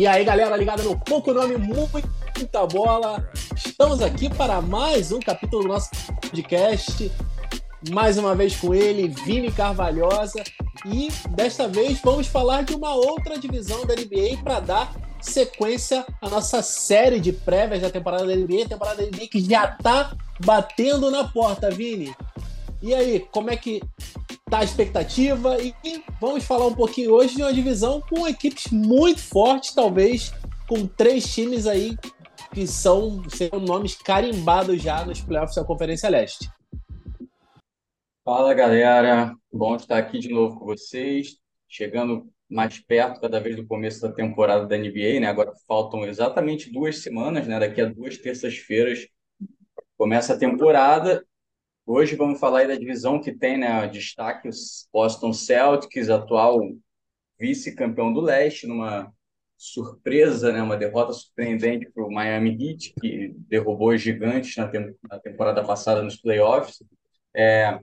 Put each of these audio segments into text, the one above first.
E aí, galera, ligada no pouco nome, muita bola. Estamos aqui para mais um capítulo do nosso podcast. Mais uma vez com ele, Vini Carvalhosa. E desta vez vamos falar de uma outra divisão da NBA para dar sequência à nossa série de prévias da temporada da NBA, temporada da NBA que já está batendo na porta, Vini. E aí, como é que tá a expectativa? E vamos falar um pouquinho hoje de uma divisão com equipes muito fortes, talvez com três times aí que são serão nomes carimbados já nos playoffs da Conferência Leste. Fala galera, bom estar aqui de novo com vocês, chegando mais perto cada vez do começo da temporada da NBA, né? Agora faltam exatamente duas semanas, né? Daqui a duas terças-feiras começa a temporada Hoje vamos falar da divisão que tem né, destaque os Boston Celtics, atual vice-campeão do leste, numa surpresa, né, uma derrota surpreendente para o Miami Heat, que derrubou os gigantes na, tem na temporada passada nos playoffs. É,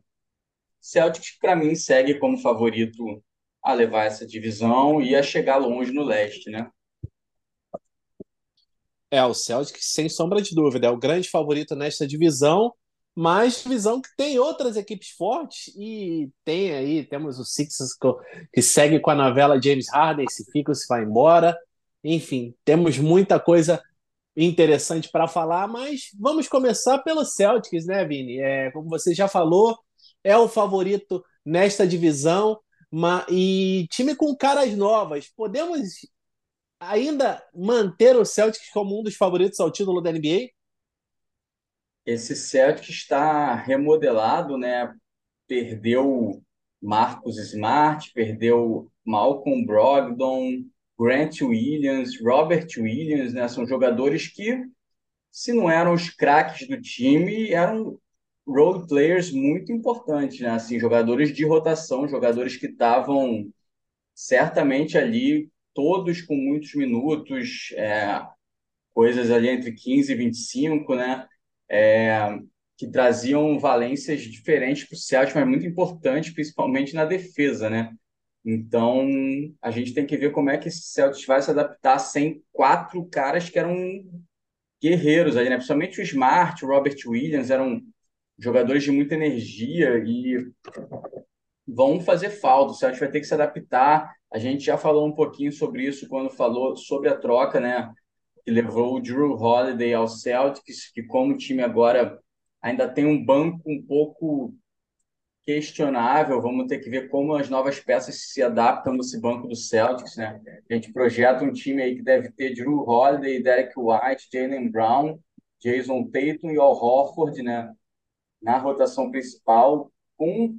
Celtics, para mim, segue como favorito a levar essa divisão e a chegar longe no leste, né? É, o Celtics, sem sombra de dúvida, é o grande favorito nesta divisão mas visão que tem outras equipes fortes e tem aí, temos o Sixers que segue com a novela James Harden, se fica ou se vai embora. Enfim, temos muita coisa interessante para falar, mas vamos começar pelo Celtics, né, Vini? É, como você já falou, é o favorito nesta divisão e time com caras novas. Podemos ainda manter o Celtics como um dos favoritos ao título da NBA? Esse Celtic está remodelado, né? Perdeu Marcus Smart, perdeu Malcolm Brogdon, Grant Williams, Robert Williams, né? São jogadores que, se não eram os craques do time, eram role players muito importantes, né? Assim, jogadores de rotação, jogadores que estavam certamente ali, todos com muitos minutos, é, coisas ali entre 15 e 25, né? É, que traziam valências diferentes para o Celtic, mas muito importantes, principalmente na defesa, né? Então, a gente tem que ver como é que esse Celtics vai se adaptar sem quatro caras que eram guerreiros ali, né? Principalmente o Smart, o Robert Williams, eram jogadores de muita energia e vão fazer falta. O Celtics vai ter que se adaptar. A gente já falou um pouquinho sobre isso quando falou sobre a troca, né? Que levou o Drew Holiday ao Celtics, que como time agora ainda tem um banco um pouco questionável, vamos ter que ver como as novas peças se adaptam nesse banco do Celtics, né? A gente projeta um time aí que deve ter Drew Holiday, Derek White, Jalen Brown, Jason Tatum e Al Horford, né? Na rotação principal, com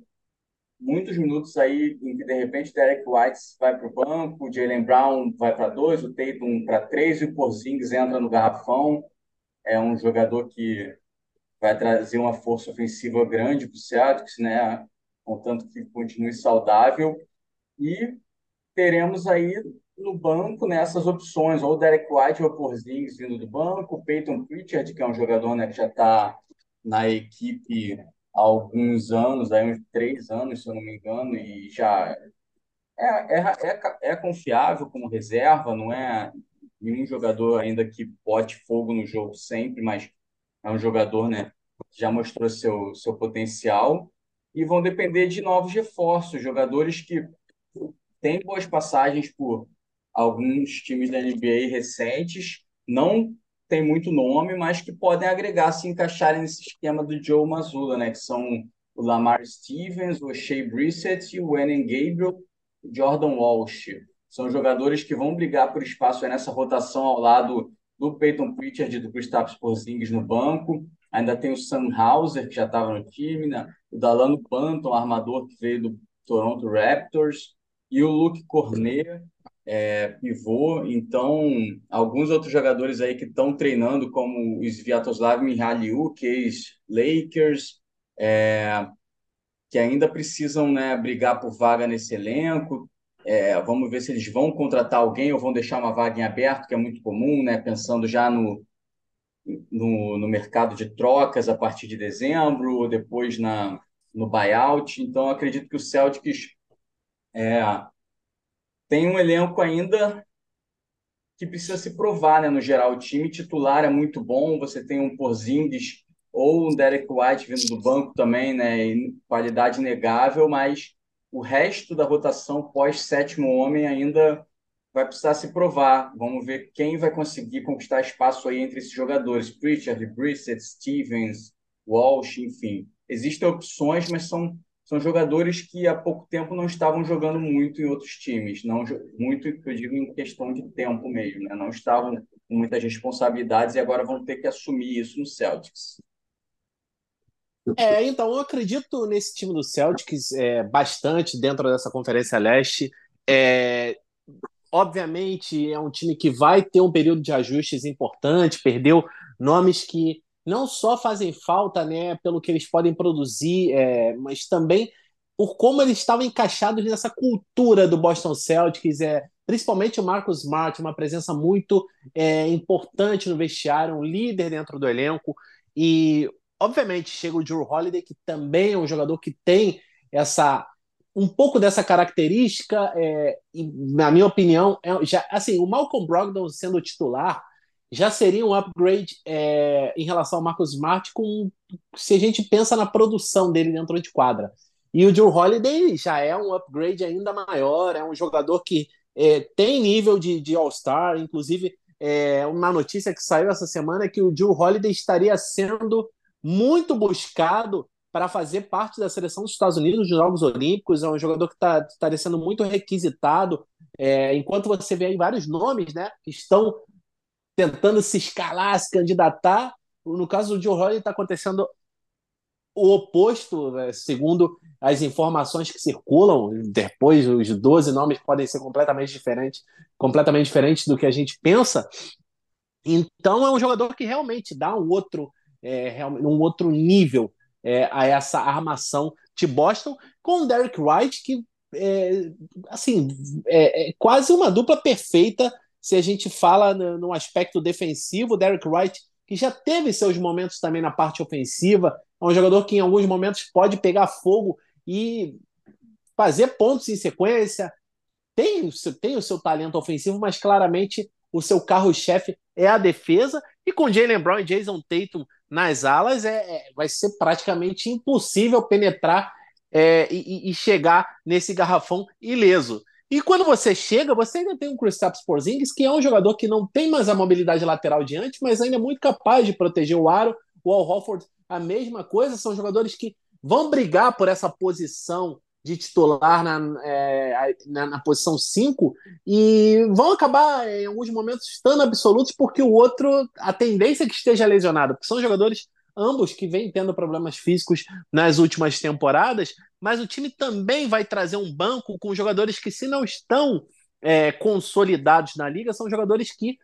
muitos minutos aí em que de repente Derek White vai para o banco, Jalen Brown vai para dois, o Tatum para três e o Porzingis entra no garrafão. É um jogador que vai trazer uma força ofensiva grande para o Celtics, né? Contanto que continue saudável. E teremos aí no banco nessas né, opções, ou o Derek White ou o Porzingis vindo do banco, o Peyton Pritchard, que é um jogador né, que já está na equipe alguns anos, aí uns três anos, se eu não me engano, e já é, é, é, é confiável como reserva, não é nenhum jogador ainda que bote fogo no jogo sempre, mas é um jogador né, que já mostrou seu, seu potencial. E vão depender de novos reforços, jogadores que têm boas passagens por alguns times da NBA recentes, não tem muito nome, mas que podem agregar, se encaixarem nesse esquema do Joe Mazzulla, né? Que são o Lamar Stevens, o Shea Brissett e o Enem Gabriel, o Jordan Walsh. São jogadores que vão brigar por espaço nessa rotação ao lado do Peyton Pritchard e do Kristaps Porzingis no banco. Ainda tem o Sam Hauser, que já estava no time, né? o Dalano Panton, armador que veio do Toronto Raptors, e o Luke Cornet, é, pivô. Então, alguns outros jogadores aí que estão treinando, como o Sviatoslav Mihailiuk, ex-Lakers, é, que ainda precisam né, brigar por vaga nesse elenco. É, vamos ver se eles vão contratar alguém ou vão deixar uma vaga em aberto, que é muito comum, né, pensando já no, no, no mercado de trocas a partir de dezembro, ou depois na, no buyout. Então, acredito que o Celtics é, tem um elenco ainda que precisa se provar, né? No geral, o time titular é muito bom, você tem um Porzingis ou um Derek White vindo do banco também, né? qualidade negável, mas o resto da rotação pós sétimo homem ainda vai precisar se provar. Vamos ver quem vai conseguir conquistar espaço aí entre esses jogadores. Pritchard, Brissett, Stevens, Walsh, enfim. Existem opções, mas são, são jogadores que há pouco tempo não estavam jogando muito em outros times. não Muito, eu digo, em questão de tempo mesmo. Né? Não estavam com muitas responsabilidades e agora vão ter que assumir isso no Celtics. É, então, eu acredito nesse time do Celtics é, bastante dentro dessa Conferência Leste. É, obviamente, é um time que vai ter um período de ajustes importante, perdeu nomes que não só fazem falta né, pelo que eles podem produzir, é, mas também por como eles estavam encaixados nessa cultura do Boston Celtics, é, principalmente o Marcus Smart, uma presença muito é, importante no vestiário, um líder dentro do elenco. E Obviamente, chega o Drew Holiday, que também é um jogador que tem essa um pouco dessa característica, é, e, na minha opinião, é, já, assim, o Malcolm Brogdon sendo titular já seria um upgrade é, em relação ao Marcus Smart com, se a gente pensa na produção dele dentro de quadra. E o Drew Holiday já é um upgrade ainda maior, é um jogador que é, tem nível de, de All-Star, inclusive é, uma notícia que saiu essa semana é que o Drew Holiday estaria sendo muito buscado para fazer parte da seleção dos Estados Unidos nos Jogos Olímpicos. É um jogador que está tá sendo muito requisitado. É, enquanto você vê aí vários nomes né, que estão tentando se escalar, se candidatar, no caso do Joe Holly está acontecendo o oposto, né, segundo as informações que circulam. Depois, os 12 nomes podem ser completamente diferentes, completamente diferentes do que a gente pensa. Então, é um jogador que realmente dá um outro é, um outro nível é, a essa armação de Boston com o Derek Wright que é, assim é, é, quase uma dupla perfeita se a gente fala no, aspecto defensivo Derek Wright que já teve seus momentos também na parte ofensiva é um jogador que em alguns momentos pode pegar fogo e fazer pontos em sequência tem o seu, tem o seu talento ofensivo mas claramente o seu carro-chefe é a defesa e com Jalen Brown e Jason Tatum nas alas, é, é, vai ser praticamente impossível penetrar é, e, e, chegar nesse garrafão ileso. E quando você chega, você ainda tem um Kristaps Porzingis, que é um jogador que não tem mais a mobilidade lateral diante, mas ainda é muito capaz de proteger o aro. O Al Horford, a mesma coisa, são jogadores que vão brigar por essa posição de titular na, é, na, na, posição 5 e vão acabar em alguns momentos estando absolutos porque o outro, a tendência é que esteja lesionado, porque são jogadores ambos que vêm tendo problemas físicos nas últimas temporadas, mas o time também vai trazer um banco com jogadores que, se não estão é, consolidados na liga, são jogadores que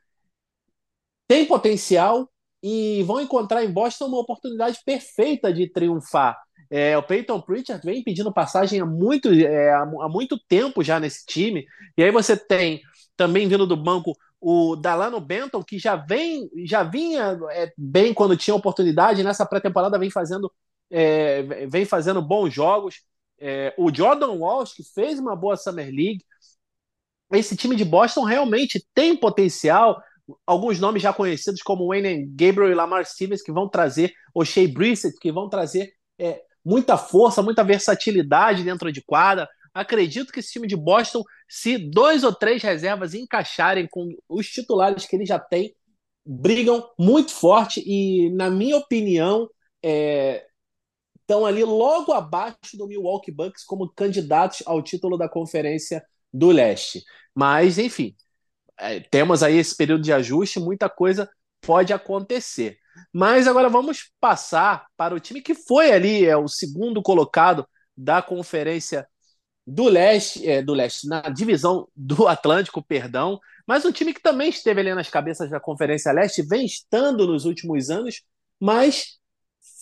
têm potencial e vão encontrar em Boston uma oportunidade perfeita de triunfar. É, o Peyton Pritchard vem pedindo passagem há muito, é, há muito tempo já nesse time. E aí você tem também vindo do banco o Dalano Benton, que já vem, já vinha é, bem quando tinha oportunidade, nessa pré-temporada vem fazendo, é, vem fazendo bons jogos. É, o Jordan Walsh, que fez uma boa Summer League. Esse time de Boston realmente tem potencial. Alguns nomes já conhecidos, como Wayne Gabriel e Lamar Stevens, que vão trazer, o Shea Brissett, que vão trazer é, muita força, muita versatilidade dentro de quadra. Acredito que esse time de Boston, se dois ou três reservas encaixarem com os titulares que ele já tem, brigam muito forte e, na minha opinião, é, estão ali logo abaixo do Milwaukee Bucks como candidatos ao título da Conferência do Leste. Mas, enfim, é, temos aí esse período de ajuste, muita coisa pode acontecer. Mas agora vamos passar para o time que foi ali, é o segundo colocado da Conferência do Leste, é, do Leste, na divisão do Atlântico, perdão, mas um time que também esteve ali nas cabeças da Conferência Leste, vem estando nos últimos anos, mas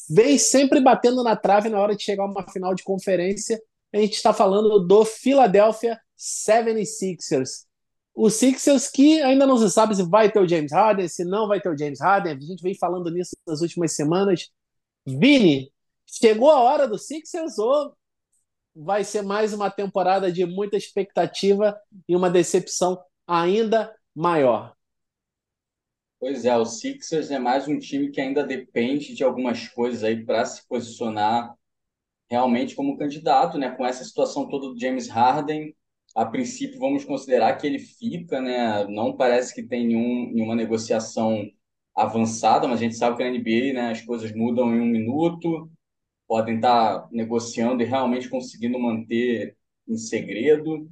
vem sempre batendo na trave na hora de chegar a uma final de conferência. A gente está falando do Philadelphia 76ers. O Sixers que ainda não se sabe se vai ter o James Harden, se não vai ter o James Harden. A gente vem falando nisso nas últimas semanas. Vini, chegou a hora do Sixers ou vai ser mais uma temporada de muita expectativa e uma decepção ainda maior? Pois é, o Sixers é mais um time que ainda depende de algumas coisas aí para se posicionar realmente como candidato, né? Com essa situação toda do James Harden, a princípio vamos considerar que ele fica, né? Não parece que tem nenhum, nenhuma negociação avançada, mas a gente sabe que na NBA, né, as coisas mudam em um minuto, podem estar negociando e realmente conseguindo manter em segredo.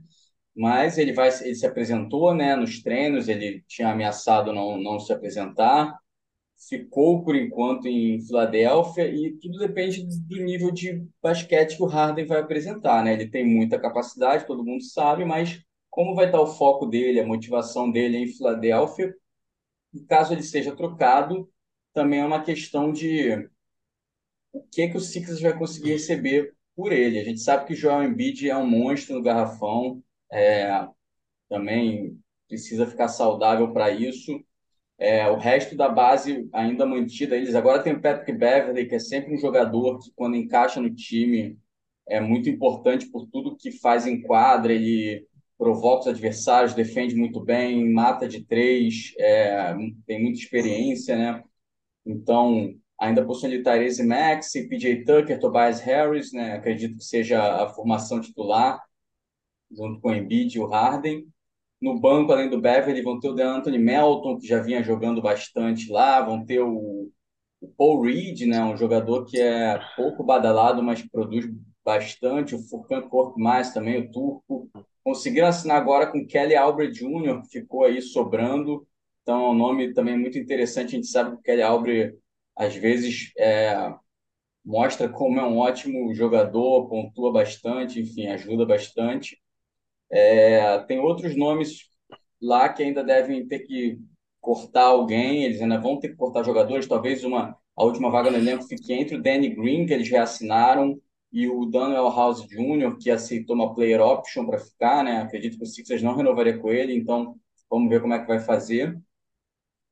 Mas ele vai, ele se apresentou, né, nos treinos, ele tinha ameaçado não, não se apresentar ficou por enquanto em Filadélfia e tudo depende do nível de basquete que o Harden vai apresentar, né? Ele tem muita capacidade, todo mundo sabe, mas como vai estar o foco dele, a motivação dele em Filadélfia, e caso ele seja trocado, também é uma questão de o que que o Sixers vai conseguir receber por ele. A gente sabe que o Joel Embiid é um monstro no garrafão, é, também precisa ficar saudável para isso. É, o resto da base ainda mantida. Eles agora tem o Patrick Beverly, que é sempre um jogador que, quando encaixa no time, é muito importante por tudo que faz em quadra. Ele provoca os adversários, defende muito bem, mata de três, é, tem muita experiência, né? Então, ainda possui ali Tyrese Max, PJ Tucker, Tobias Harris, né? Acredito que seja a formação titular, junto com o Embiid e o Harden. No banco, além do Beverly, vão ter o Anthony Melton, que já vinha jogando bastante lá, vão ter o, o Paul Reed, né, um jogador que é pouco badalado, mas produz bastante, o Furkan Korkmaz também, o turco. Conseguiram assinar agora com Kelly Albrecht Jr., que ficou aí sobrando. Então, é um nome também muito interessante. A gente sabe que o Kelly Albrecht, às vezes, é, mostra como é um ótimo jogador, pontua bastante, enfim, ajuda bastante. É, tem outros nomes lá que ainda devem ter que cortar alguém, eles ainda vão ter que cortar jogadores, talvez uma a última vaga no elenco fique entre o Danny Green, que eles reassinaram, e o Daniel House Jr., que aceitou uma player option para ficar, né? Acredito que o Sixers não renovaria com ele, então vamos ver como é que vai fazer.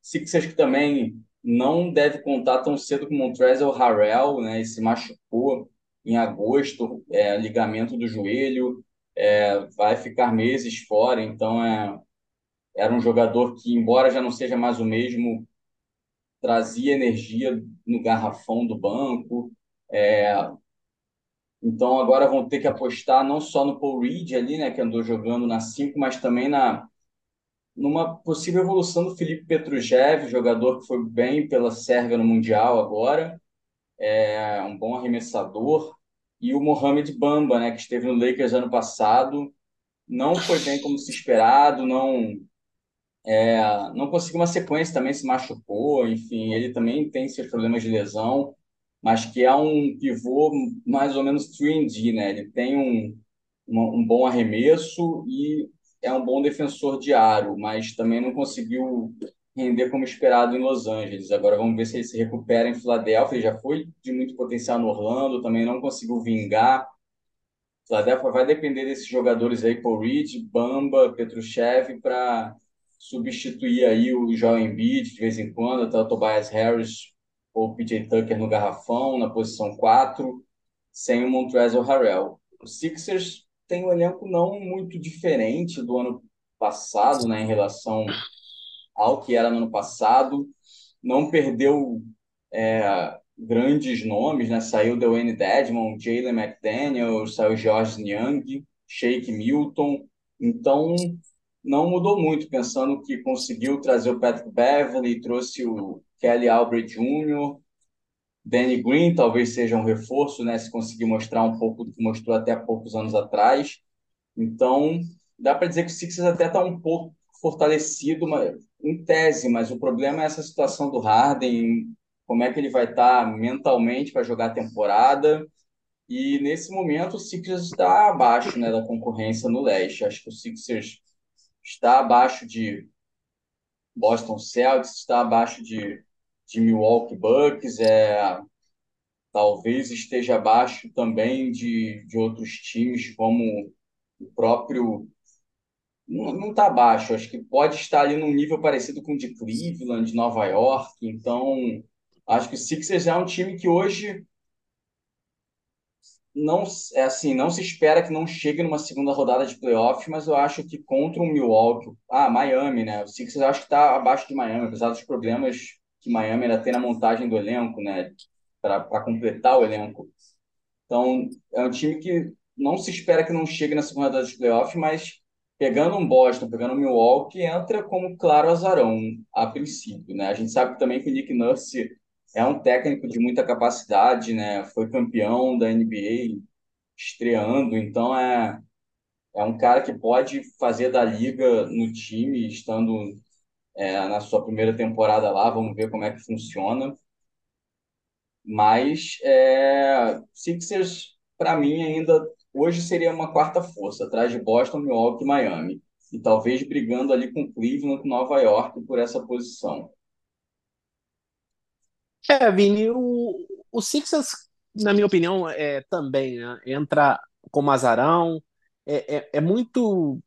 Sixers que também não deve contar tão cedo com o Montrezl Harrell, né? Ele se machucou em agosto, é, ligamento do joelho, é, vai ficar meses fora, então é, era um jogador que, embora já não seja mais o mesmo, trazia energia no garrafão do banco. É, então agora vão ter que apostar não só no Paul Reed ali, né, que andou jogando na 5, mas também na numa possível evolução do Felipe Petrujev, jogador que foi bem pela Sérvia no Mundial agora, é um bom arremessador, e o Mohamed Bamba, né, que esteve no Lakers ano passado, não foi bem como se esperado, não é, não conseguiu uma sequência, também se machucou, enfim, ele também tem seus problemas de lesão, mas que é um pivô mais ou menos 3D, né? Ele tem um, um bom arremesso e é um bom defensor de aro, mas também não conseguiu render como esperado em Los Angeles. Agora vamos ver se ele se recupera em Filadélfia. Ele já foi de muito potencial no Orlando, também não conseguiu vingar. Filadélfia vai depender desses jogadores aí, Paul Reed, Bamba, Petruchev, para substituir aí o Joel Embiid de vez em quando, até o Tobias Harris ou o PJ Tucker no garrafão, na posição 4, sem o Montrezl Harrell. O Sixers tem um elenco não muito diferente do ano passado, né, em relação ao que era no ano passado, não perdeu é, grandes nomes, né? Saiu Dwayne Dedmon, Jalen McDaniel, saiu George Young, Shake Milton, então não mudou muito, pensando que conseguiu trazer o Patrick Beverly, trouxe o Kelly Albrecht Jr., Danny Green talvez seja um reforço, né? Se conseguir mostrar um pouco do que mostrou até poucos anos atrás. Então, dá para dizer que o Sixers até está um pouco fortalecido em tese, mas o problema é essa situação do Harden, como é que ele vai estar mentalmente para jogar a temporada. E nesse momento o Sixers está abaixo né, da concorrência no leste. Acho que o Sixers está abaixo de Boston Celtics, está abaixo de, de Milwaukee Bucks, é, talvez esteja abaixo também de, de outros times como o próprio não está baixo, acho que pode estar ali num nível parecido com o de Cleveland, de Nova York. Então, acho que o Sixers é um time que hoje não é assim, não se espera que não chegue numa segunda rodada de playoff, mas eu acho que contra o Milwaukee, ah, Miami, né? O Sixers acho que está abaixo de Miami, apesar dos problemas que Miami ainda tem na montagem do elenco, né? Para completar o elenco. Então, é um time que não se espera que não chegue na segunda rodada de playoff, mas pegando um Boston, pegando um Milwaukee, entra como claro azarão a princípio, né? A gente sabe também que o Nick Nurse é um técnico de muita capacidade, né? Foi campeão da NBA estreando, então é é um cara que pode fazer da liga no time, estando é, na sua primeira temporada lá. Vamos ver como é que funciona. Mas é, Sixers, para mim, ainda hoje seria uma quarta força, atrás de Boston, Milwaukee e Miami. E talvez brigando ali com Cleveland, com Nova York por essa posição. É, Vini, o, o Sixers, na minha opinião, é, também né, entra como azarão. É, é, é, muito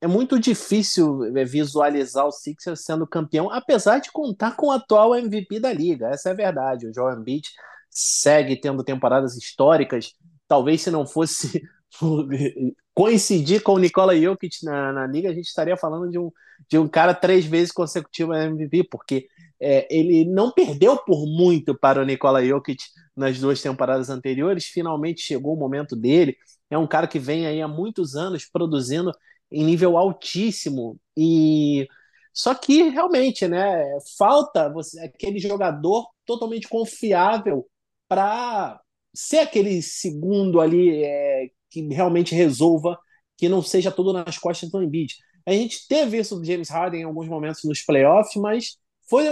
é muito difícil é, visualizar o Sixers sendo campeão, apesar de contar com o atual MVP da liga. Essa é a verdade. O Joel Embiid segue tendo temporadas históricas. Talvez se não fosse coincidir com o Nikola Jokic na, na liga, a gente estaria falando de um, de um cara três vezes consecutivo MVP, porque é, ele não perdeu por muito para o Nikola Jokic nas duas temporadas anteriores, finalmente chegou o momento dele. É um cara que vem aí há muitos anos produzindo em nível altíssimo e só que realmente, né, falta você, aquele jogador totalmente confiável para ser aquele segundo ali é, que realmente resolva, que não seja tudo nas costas do Embiid. A gente teve isso do James Harden em alguns momentos nos playoffs, mas foi,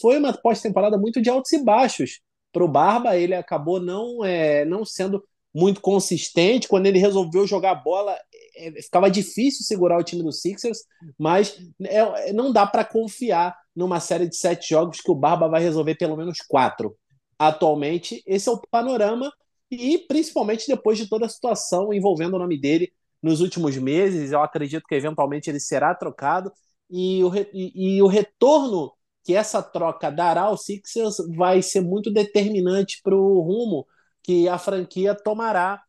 foi uma pós-temporada muito de altos e baixos. Para o Barba, ele acabou não, é, não sendo muito consistente. Quando ele resolveu jogar bola, é, ficava difícil segurar o time do Sixers, mas é, não dá para confiar numa série de sete jogos que o Barba vai resolver pelo menos quatro. Atualmente, esse é o panorama, e principalmente depois de toda a situação envolvendo o nome dele nos últimos meses, eu acredito que eventualmente ele será trocado, e o, e, e o retorno que essa troca dará ao Sixers vai ser muito determinante para o rumo que a franquia tomará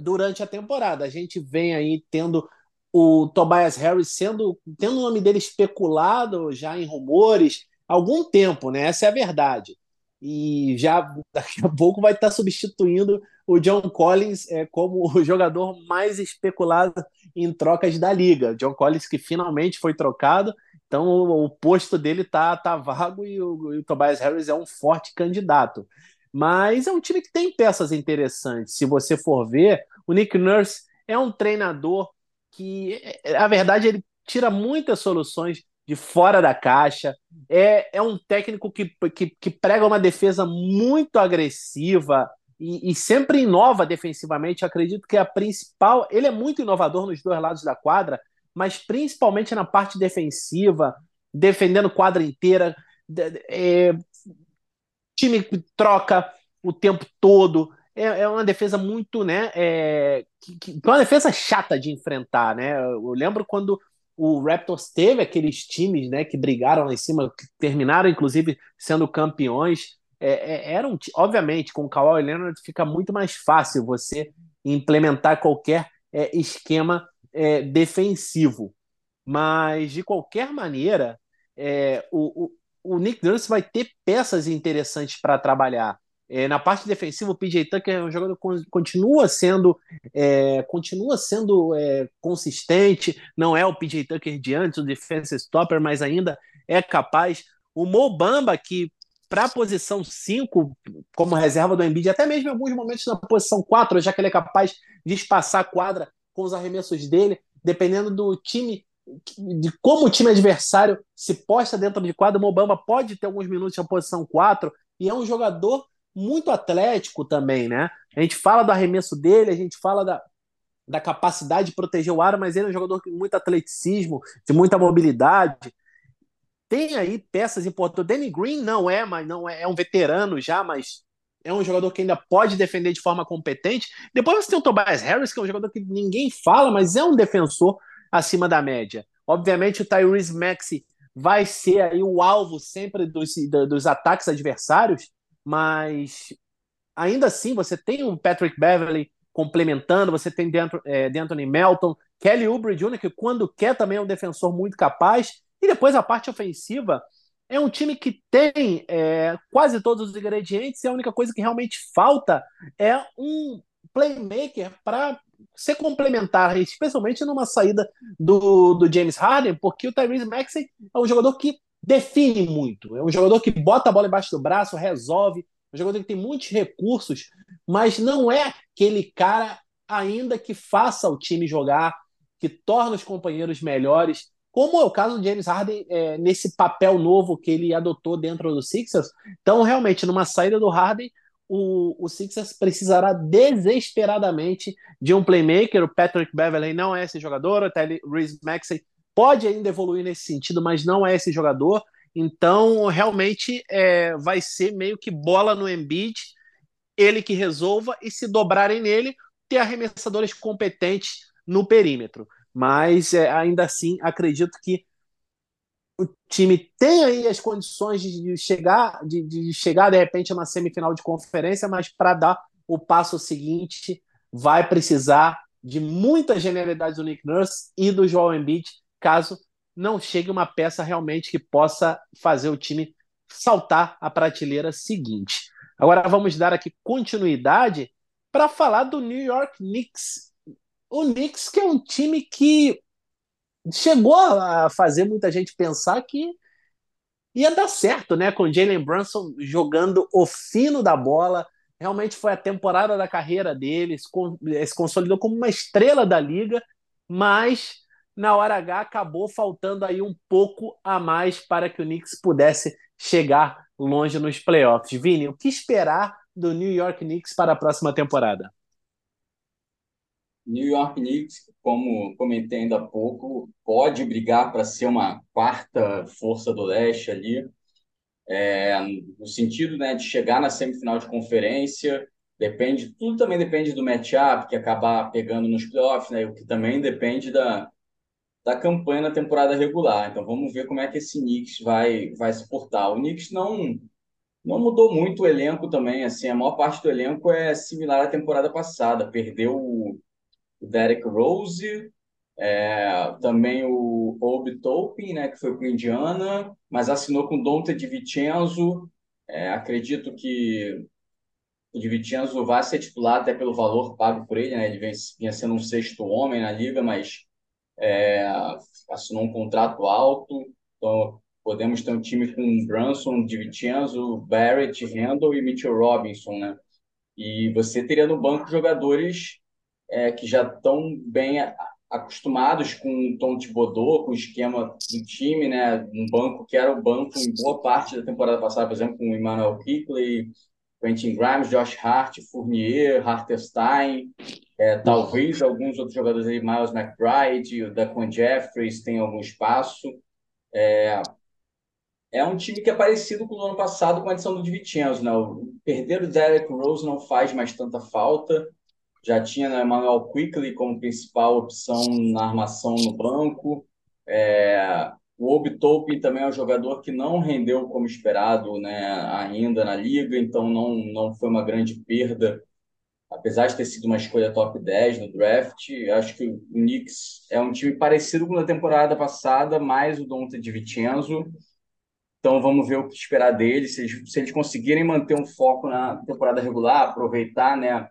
durante a temporada. A gente vem aí tendo o Tobias Harris sendo tendo o nome dele especulado já em rumores há algum tempo, né? Essa é a verdade. E já daqui a pouco vai estar substituindo o John Collins é, como o jogador mais especulado em trocas da liga. John Collins que finalmente foi trocado então o, o posto dele tá, tá vago e o, e o Tobias Harris é um forte candidato. Mas é um time que tem peças interessantes. Se você for ver, o Nick Nurse é um treinador que, a verdade, ele tira muitas soluções de fora da caixa. É, é um técnico que, que, que prega uma defesa muito agressiva e, e, sempre inova defensivamente. Acredito que a principal. Ele é muito inovador nos dois lados da quadra, mas principalmente na parte defensiva, defendendo quadra inteira. É, time troca o tempo todo. É, é uma defesa muito, né? É, que, que, é uma defesa chata de enfrentar, né? Eu lembro quando o Raptors teve aqueles times, né, que brigaram lá em cima, que terminaram inclusive sendo campeões. É, é, eram, obviamente, com o Kawhi Leonard fica muito mais fácil você implementar qualquer é, esquema é, defensivo. Mas, de qualquer maneira, é, o, o, Nick Nurse vai ter peças interessantes para trabalhar. É, na parte defensiva, o PJ Tucker é um jogador que continua sendo, é, continua sendo é, consistente. Não é o PJ Tucker de antes, o defense stopper, mas ainda é capaz. O Mo Bamba, que para a posição 5, como reserva do Embiid, até mesmo em alguns momentos na posição 4, já que ele é capaz de espaçar a quadra com os arremessos dele, dependendo do time, de como o time adversário se posta dentro de quadro, o Mobamba pode ter alguns minutos na posição 4 e é um jogador muito atlético também, né? A gente fala do arremesso dele, a gente fala da, da capacidade de proteger o ar, mas ele é um jogador com muito atleticismo, de muita mobilidade. Tem aí peças importantes. O Danny Green não é, mas não é, é um veterano já, mas é um jogador que ainda pode defender de forma competente. Depois você tem o Tobias Harris, que é um jogador que ninguém fala, mas é um defensor acima da média. Obviamente, o Tyrese Maxey vai ser aí o alvo sempre dos, dos ataques adversários, mas ainda assim, você tem um Patrick Beverly complementando, você tem dentro é, Melton, Kelly Oubre Jr., que quando quer também é um defensor muito capaz, e depois a parte ofensiva é um time que tem é, quase todos os ingredientes e a única coisa que realmente falta é um playmaker para ser complementar, especialmente numa saída do, do James Harden, porque o Tyrese Maxey é um jogador que define muito, é um jogador que bota a bola embaixo do braço, resolve, é um jogador que tem muitos recursos, mas não é aquele cara ainda que faça o time jogar, que torna os companheiros melhores, como é o caso do James Harden é, nesse papel novo que ele adotou dentro do Sixers. Então, realmente, numa saída do Harden, o, o Sixers precisará desesperadamente de um playmaker. O Patrick Beverley não é esse jogador, até o Reese Maxey pode ainda evoluir nesse sentido, mas não é esse jogador. Então, realmente, é, vai ser meio que bola no Embiid, ele que resolva, e se dobrarem nele, ter arremessadores competentes no perímetro. Mas, é, ainda assim, acredito que o time tem aí as condições de chegar, de, de chegar de repente a uma semifinal de conferência, mas para dar o passo seguinte, vai precisar de muita genialidade do Nick Nurse e do Joel Embiid, caso não chegue uma peça realmente que possa fazer o time saltar a prateleira seguinte. Agora vamos dar aqui continuidade para falar do New York Knicks. O Knicks que é um time que chegou a fazer muita gente pensar que ia dar certo, né? Com Jalen Brunson jogando o fino da bola. Realmente foi a temporada da carreira dele, se consolidou como uma estrela da liga, mas na hora H acabou faltando aí um pouco a mais para que o Knicks pudesse chegar longe nos playoffs. Vini, o que esperar do New York Knicks para a próxima temporada? New York Knicks, como comentei ainda há pouco, pode brigar para ser uma quarta força do leste ali, é, no sentido né, de chegar na semifinal de conferência. Depende, tudo também depende do matchup que acabar pegando nos playoffs, né? O que também depende da, da campanha na temporada regular. Então vamos ver como é que esse Knicks vai vai se portar. O Knicks não não mudou muito o elenco também, assim, a maior parte do elenco é similar à temporada passada. Perdeu o Derek Rose, é, também o Obi Topin, né, que foi para o Indiana, mas assinou com Dante de Vincenzo. É, acredito que o de Vincenzo vai ser titular até pelo valor pago por ele, né? Ele vem, vinha sendo um sexto homem na liga, mas é, assinou um contrato alto. Então, podemos ter um time com Brunson, de Vincenzo, Barrett, Randall e Mitchell Robinson, né? E você teria no banco jogadores é, que já estão bem acostumados com o Tom Thibodeau, com o esquema do time, né? Um banco que era o banco em boa parte da temporada passada, por exemplo, com o Emmanuel Kickley, Quentin Grimes, Josh Hart, Fournier, Hartenstein, é, talvez alguns outros jogadores aí, Miles McBride, o Daquan Jeffries, tem algum espaço. É, é um time que é parecido com o ano passado com a edição do Divincenzo, né? perder o Derek Rose não faz mais tanta falta já tinha né, Emmanuel Quickly como principal opção na armação no banco. É, o Obi Topin também é um jogador que não rendeu como esperado né, ainda na liga, então não, não foi uma grande perda, apesar de ter sido uma escolha top 10 no draft. Acho que o Knicks é um time parecido com a temporada passada, mais o Dante de Vincenzo. Então vamos ver o que esperar deles, se eles, se eles conseguirem manter um foco na temporada regular, aproveitar né,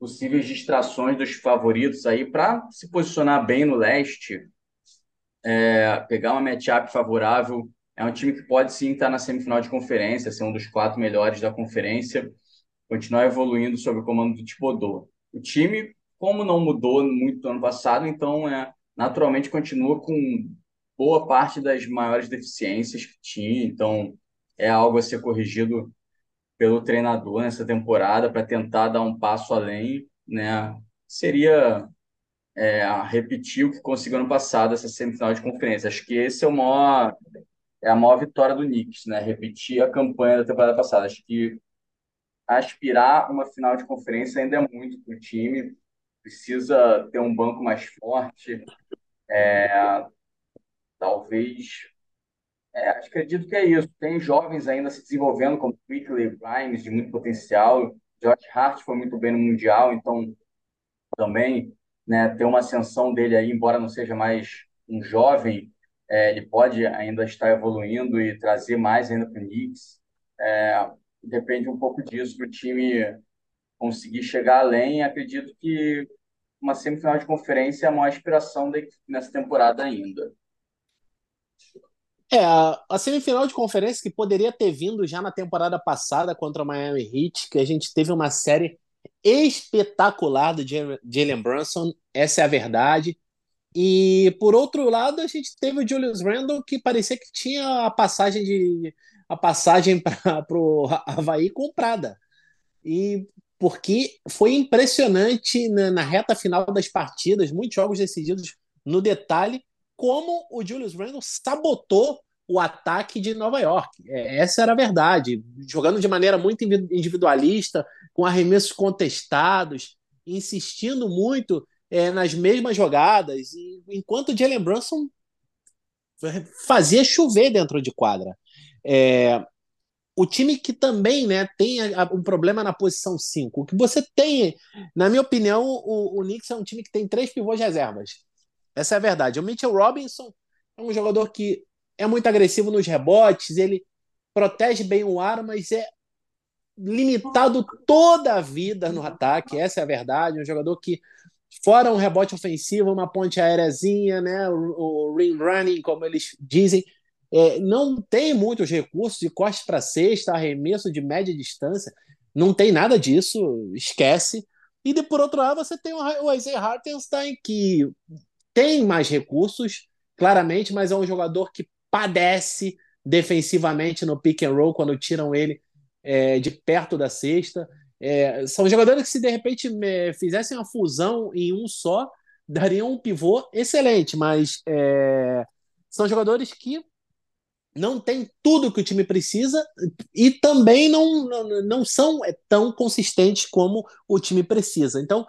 possíveis distrações dos favoritos aí para se posicionar bem no leste, é, pegar uma matchup favorável. É um time que pode sim estar na semifinal de conferência, ser um dos quatro melhores da conferência, continuar evoluindo sob o comando do Thibodeau. O time, como não mudou muito no ano passado, então é, naturalmente continua com boa parte das maiores deficiências que tinha, então é algo a ser corrigido pelo treinador nessa temporada para tentar dar um passo além, né? Seria é, repetir o que conseguiu ano passado, essa semifinal de conferência. Acho que esse é o maior é a maior vitória do Knicks, né? Repetir a campanha da temporada passada. Acho que aspirar uma final de conferência ainda é muito para o time. Precisa ter um banco mais forte. É, talvez é, acredito que é isso. Tem jovens ainda se desenvolvendo, como Quickly Grimes, de muito potencial. Josh Hart foi muito bem no Mundial, então também né, ter uma ascensão dele aí, embora não seja mais um jovem, é, ele pode ainda estar evoluindo e trazer mais ainda para o Knicks. É, depende um pouco disso para o time conseguir chegar além. Acredito que uma semifinal de conferência é a maior aspiração nessa temporada ainda. É, a semifinal de conferência que poderia ter vindo já na temporada passada contra o Miami Heat, que a gente teve uma série espetacular do Jalen Brunson, essa é a verdade. E por outro lado, a gente teve o Julius Randle que parecia que tinha a passagem de a passagem para o Havaí comprada. E porque foi impressionante na, na, reta final das partidas, muitos jogos decididos no detalhe, como o Julius Randle sabotou o ataque de Nova York. É, essa era a verdade. Jogando de maneira muito individualista, com arremessos contestados, insistindo muito é, nas mesmas jogadas, enquanto o Jalen Brunson fazia chover dentro de quadra. É, o time que também né, tem um problema na posição 5. O que você tem, na minha opinião, o, o Knicks é um time que tem três pivôs reservas. Essa é a verdade. O Mitchell Robinson é um jogador que é muito agressivo nos rebotes, ele protege bem o ar, mas é limitado toda a vida no ataque, essa é a verdade. Um jogador que, fora um rebote ofensivo, uma ponte aéreazinha, né, o, o ring running, como eles dizem, é, não tem muitos recursos de corte para cesta, arremesso de média distância, não tem nada disso, esquece. E de, por outro lado, você tem o Isaiah Hartenstein, que tem mais recursos, claramente, mas é um jogador que padece defensivamente no pick and roll quando tiram ele é, de perto da cesta. É, são jogadores que, se de repente é, fizessem uma fusão em um só, dariam um pivô excelente, mas é, são jogadores que não têm tudo que o time precisa e também não, não, não são tão consistentes como o time precisa. Então,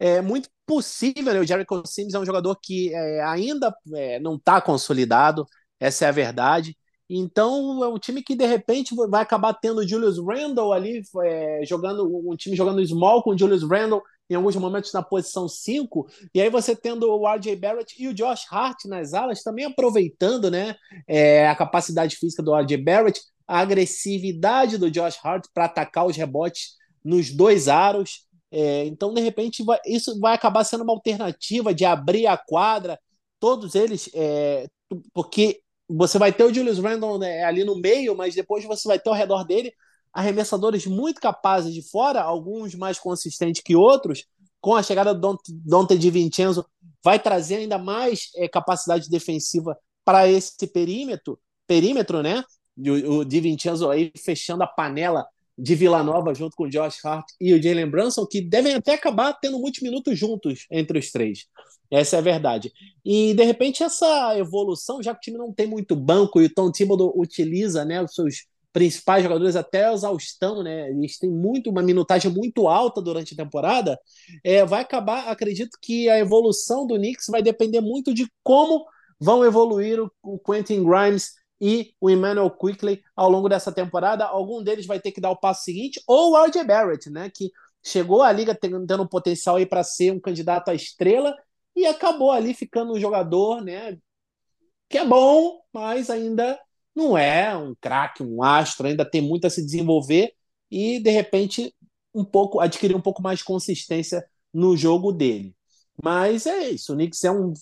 é muito possível. Né? O Jericho Sims é um jogador que é, ainda é, não está consolidado, essa é a verdade. Então é um time que de repente vai acabar tendo o Julius Randle ali é, jogando um time jogando small com o Julius Randle em alguns momentos na posição 5, e aí você tendo o RJ Barrett e o Josh Hart nas alas, também aproveitando né, é, a capacidade física do RJ Barrett, a agressividade do Josh Hart para atacar os rebotes nos dois aros. É, então, de repente, vai, isso vai acabar sendo uma alternativa de abrir a quadra, todos eles, é, porque você vai ter o Julius Randle né, ali no meio, mas depois você vai ter ao redor dele arremessadores muito capazes de fora, alguns mais consistentes que outros. Com a chegada do Dante de Vincenzo, vai trazer ainda mais é, capacidade defensiva para esse perímetro, perímetro, né? O, o Di Vincenzo aí fechando a panela de Vila Nova junto com o Josh Hart e o Jalen Brunson, que devem até acabar tendo muitos minutos juntos entre os três. Essa é a verdade. E, de repente, essa evolução, já que o time não tem muito banco e o Tom Thibodeau utiliza né, os seus principais jogadores até a exaustão, né? Eles têm muito, uma minutagem muito alta durante a temporada. É, vai acabar, acredito que a evolução do Knicks vai depender muito de como vão evoluir o, o Quentin Grimes e o Emmanuel Quickly ao longo dessa temporada. Algum deles vai ter que dar o passo seguinte, ou o RJ Barrett, né? Que chegou à liga tendo, potencial aí para ser um candidato à estrela e acabou ali ficando um jogador, né? Que é bom, mas ainda não é um craque, um astro, ainda tem muito a se desenvolver e de repente um pouco adquirir um pouco mais de consistência no jogo dele. Mas é isso, o Knicks é um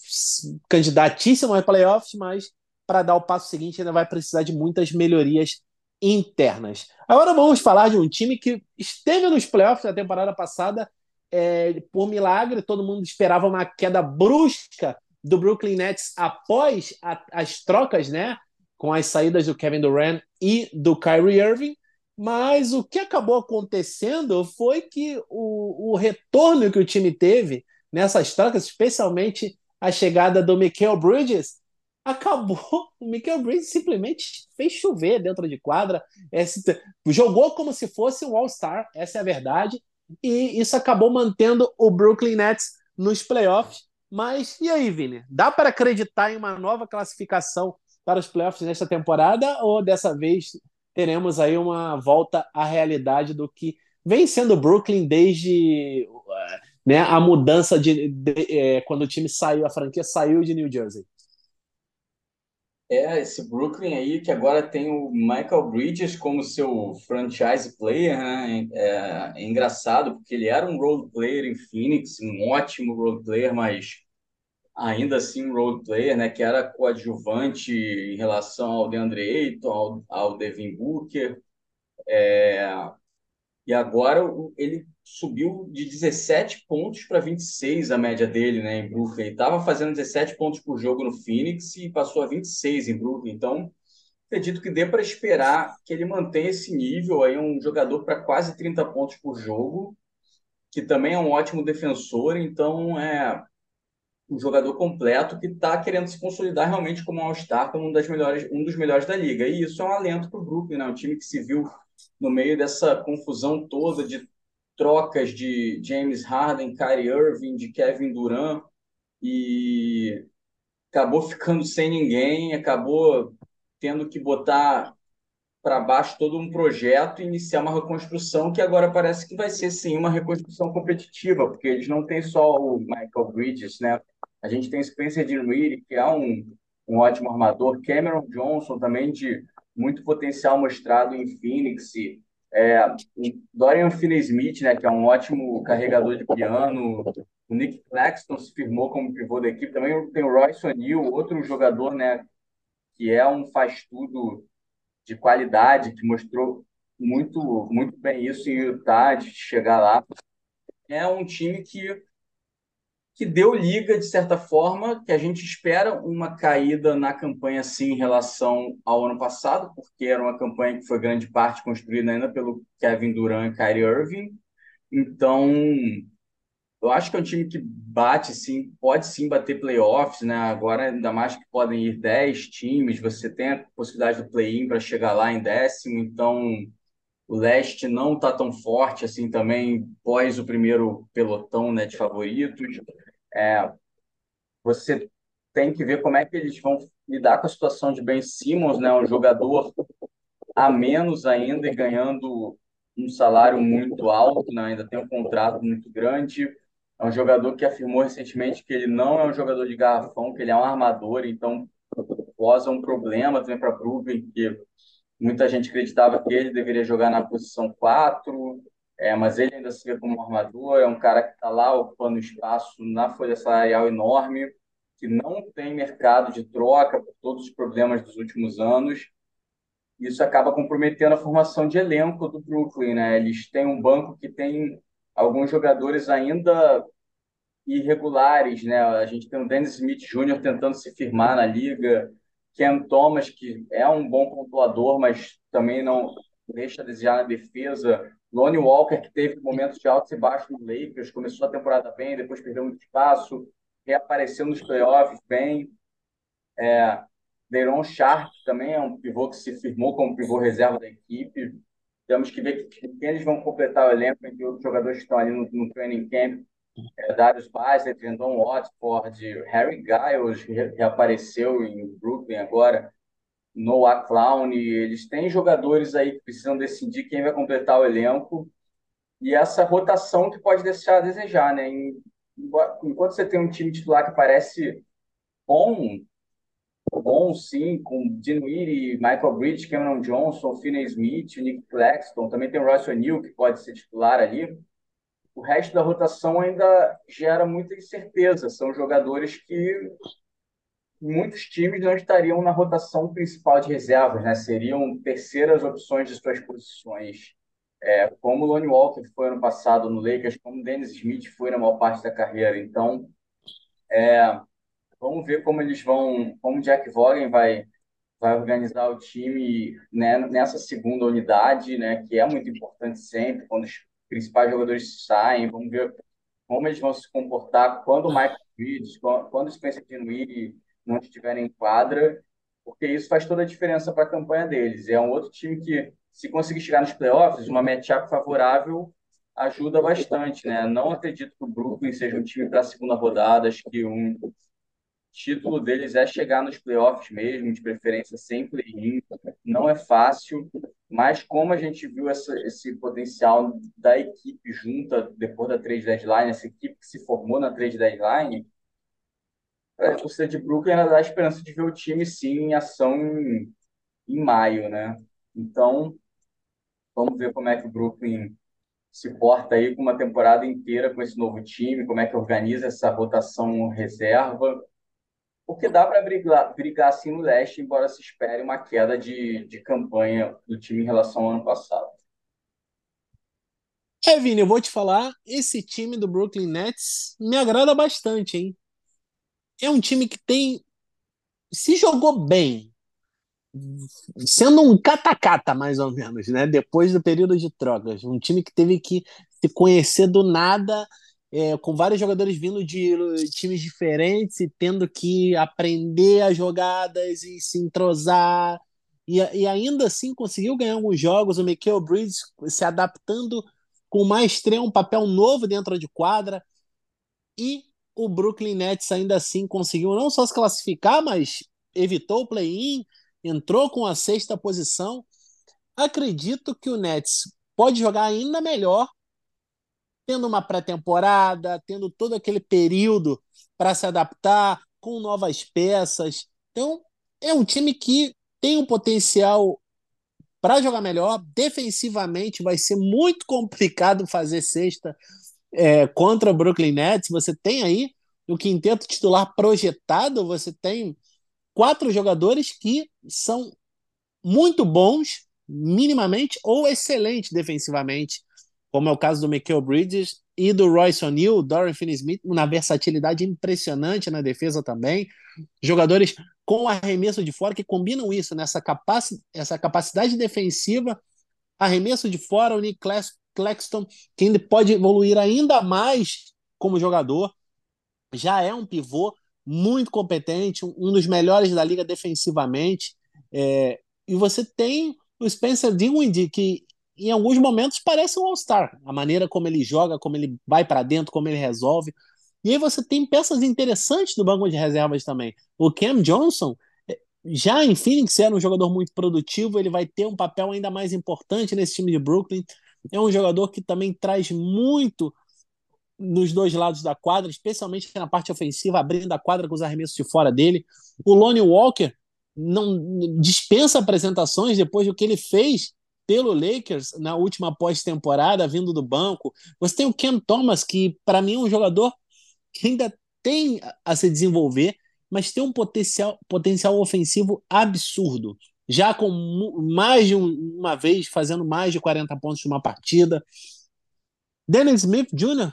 candidatíssimo a playoffs, mas para dar o passo seguinte ainda vai precisar de muitas melhorias internas. Agora vamos falar de um time que esteve nos playoffs na temporada passada é, por milagre, todo mundo esperava uma queda brusca do Brooklyn Nets após a, as trocas, né? Com as saídas do Kevin Durant e do Kyrie Irving. Mas o que acabou acontecendo foi que o, o retorno que o time teve nessas trocas, especialmente a chegada do Michael Bridges, acabou. O Michael Bridges simplesmente fez chover dentro de quadra, é, jogou como se fosse um All-Star, essa é a verdade e isso acabou mantendo o Brooklyn Nets nos playoffs. Mas e aí, Vini? Dá para acreditar em uma nova classificação para os playoffs nesta temporada ou dessa vez teremos aí uma volta à realidade do que vem sendo Brooklyn desde né, a mudança de, de é, quando o time saiu, a franquia saiu de New Jersey. É, esse Brooklyn aí, que agora tem o Michael Bridges como seu franchise player, né? É, é engraçado, porque ele era um role player em Phoenix, um ótimo role player, mas ainda assim um role player, né? Que era coadjuvante em relação ao DeAndre Ayton, ao, ao Devin Booker. É, e agora ele subiu de 17 pontos para 26 a média dele, né, em Brooklyn. Estava fazendo 17 pontos por jogo no Phoenix e passou a 26 em Brooklyn. Então, acredito que dê para esperar que ele mantenha esse nível aí, um jogador para quase 30 pontos por jogo, que também é um ótimo defensor, então é um jogador completo que está querendo se consolidar realmente como um All-Star, como um, das melhores, um dos melhores da liga. E isso é um alento para o Brooklyn, né? um time que se viu no meio dessa confusão toda de trocas de James Harden, Kyrie Irving, de Kevin Durant e acabou ficando sem ninguém, acabou tendo que botar para baixo todo um projeto e iniciar uma reconstrução que agora parece que vai ser sim uma reconstrução competitiva, porque eles não têm só o Michael Bridges, né? A gente tem Spencer Dinwiddie, que é um, um ótimo armador, Cameron Johnson também de muito potencial mostrado em Phoenix, é, Dorian Finney-Smith, né, que é um ótimo carregador de piano, o Nick Claxton se firmou como pivô da equipe, também tem o Royce O'Neal, outro jogador, né, que é um faz-tudo de qualidade, que mostrou muito, muito bem isso em Utah, de chegar lá. É um time que que deu liga, de certa forma, que a gente espera uma caída na campanha, sim, em relação ao ano passado, porque era uma campanha que foi grande parte construída ainda pelo Kevin Durant e Kyrie Irving. Então, eu acho que é um time que bate, sim, pode sim bater playoffs, né? Agora, ainda mais que podem ir 10 times, você tem a possibilidade do play-in para chegar lá em décimo, então o leste não está tão forte assim também pós o primeiro pelotão né, de favoritos. É, você tem que ver como é que eles vão lidar com a situação de Ben Simmons, né, um jogador a menos ainda e ganhando um salário muito alto, né, ainda tem um contrato muito grande. É um jogador que afirmou recentemente que ele não é um jogador de garrafão, que ele é um armador, então causa um problema também para Brooklyn, que muita gente acreditava que ele deveria jogar na posição 4, é, mas ele ainda se vê como armador, é um cara que está lá ocupando espaço na folha salarial enorme, que não tem mercado de troca por todos os problemas dos últimos anos. Isso acaba comprometendo a formação de elenco do Brooklyn, né? Eles têm um banco que tem alguns jogadores ainda irregulares, né? A gente tem o Dennis Smith Jr. tentando se firmar na liga, Ken Thomas, que é um bom pontuador, mas também não deixa a desejar na defesa. Lonnie Walker, que teve momentos de altos e baixos no Lakers, começou a temporada bem, depois perdeu muito espaço, reapareceu nos playoffs bem. É, Deron Sharp também é um pivô que se firmou como pivô reserva da equipe. Temos que ver quem eles vão completar o elenco entre outros jogadores que estão ali no, no training camp. É, Darius Baisley, Trendon Watford, Harry Giles, que reapareceu em Brooklyn agora. Noah Clown, eles têm jogadores aí que precisam decidir quem vai completar o elenco e essa rotação que pode deixar a desejar, né? Enquanto você tem um time titular que parece bom, bom sim, com Dinwiddie, Michael Bridge, Cameron Johnson, Finney Smith, Nick Claxton, também tem o Royce O'Neal que pode ser titular ali. O resto da rotação ainda gera muita incerteza. São jogadores que muitos times não estariam na rotação principal de reservas, né? Seriam terceiras opções de suas posições. É, como o Lonnie Walker foi ano passado no Lakers, como Dennis Smith foi na maior parte da carreira. Então, é, vamos ver como eles vão, como Jack Vaughan vai vai organizar o time né, nessa segunda unidade, né, que é muito importante sempre quando os principais jogadores saem. Vamos ver como eles vão se comportar quando o Michael Bridges, quando o Spencer Dinwiddie não estiverem em quadra, porque isso faz toda a diferença para a campanha deles. É um outro time que, se conseguir chegar nos playoffs, uma matchup favorável ajuda bastante, né? Não acredito que o Brooklyn seja um time para a segunda rodada, acho que um título deles é chegar nos playoffs mesmo, de preferência sem play-in. Não é fácil, mas como a gente viu essa, esse potencial da equipe junta depois da trade deadline, essa equipe que se formou na trade deadline, a torcida de Brooklyn ainda dá a esperança de ver o time sim em ação em, em maio, né? Então, vamos ver como é que o Brooklyn se porta aí com uma temporada inteira com esse novo time, como é que organiza essa rotação reserva porque dá para brigar, brigar assim no leste, embora se espere uma queda de, de campanha do time em relação ao ano passado. É, Vini, eu vou te falar, esse time do Brooklyn Nets me agrada bastante, hein? É um time que tem. Se jogou bem, sendo um catacata, mais ou menos, né? Depois do período de trocas. Um time que teve que se conhecer do nada é, com vários jogadores vindo de times diferentes e tendo que aprender as jogadas e se entrosar. E, e ainda assim conseguiu ganhar alguns jogos. O Michael Bridges se adaptando com maestria, um papel novo dentro de quadra. E o Brooklyn Nets ainda assim conseguiu não só se classificar, mas evitou o play-in, entrou com a sexta posição. Acredito que o Nets pode jogar ainda melhor tendo uma pré-temporada, tendo todo aquele período para se adaptar com novas peças. Então, é um time que tem um potencial para jogar melhor. Defensivamente, vai ser muito complicado fazer sexta é, contra o Brooklyn Nets. Você tem aí o quinteto titular projetado, você tem quatro jogadores que são muito bons, minimamente, ou excelentes defensivamente como é o caso do Michael Bridges e do Royce O'Neal, Dorian Finney-Smith, na versatilidade impressionante na defesa também. Jogadores com arremesso de fora que combinam isso, nessa né? capaci essa capacidade defensiva, arremesso de fora, o Nick Claxton, que ainda pode evoluir ainda mais como jogador, já é um pivô muito competente, um dos melhores da liga defensivamente. É, e você tem o Spencer Dinwiddie, que em alguns momentos parece um All-Star. A maneira como ele joga, como ele vai para dentro, como ele resolve. E aí você tem peças interessantes do banco de reservas também. O Cam Johnson, eh, já em Phoenix, era um jogador muito produtivo, ele vai ter um papel ainda mais importante nesse time de Brooklyn. É um jogador que também traz muito nos dois lados da quadra, especialmente na parte ofensiva, abrindo a quadra com os arremessos de fora dele. O Lonnie Walker não dispensa apresentações depois do que ele fez pelo Lakers na última pós-temporada, vindo do banco. Você tem o Ken Thomas, que para mim é um jogador que ainda tem a se desenvolver, mas tem um potencial, potencial ofensivo absurdo. Já com mais de uma vez fazendo mais de 40 pontos de uma partida. Dennis Smith Jr.,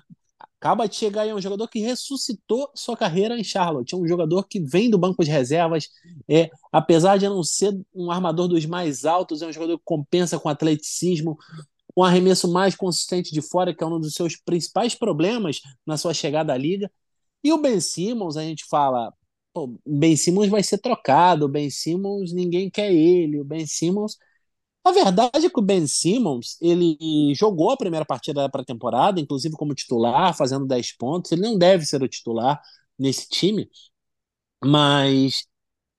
Acaba de chegar aí um jogador que ressuscitou sua carreira em Charlotte. É um jogador que vem do banco de reservas. É, apesar de não ser um armador dos mais altos, é um jogador que compensa com atleticismo, um arremesso mais consistente de fora, que é um dos seus principais problemas na sua chegada à liga. E o Ben Simmons, a gente fala, o Ben Simmons vai ser trocado, o Ben Simmons ninguém quer ele, o Ben Simmons a verdade é que o Ben Simmons, ele jogou a primeira partida da pré-temporada, inclusive como titular, fazendo 10 pontos. Ele não deve ser o titular nesse time, mas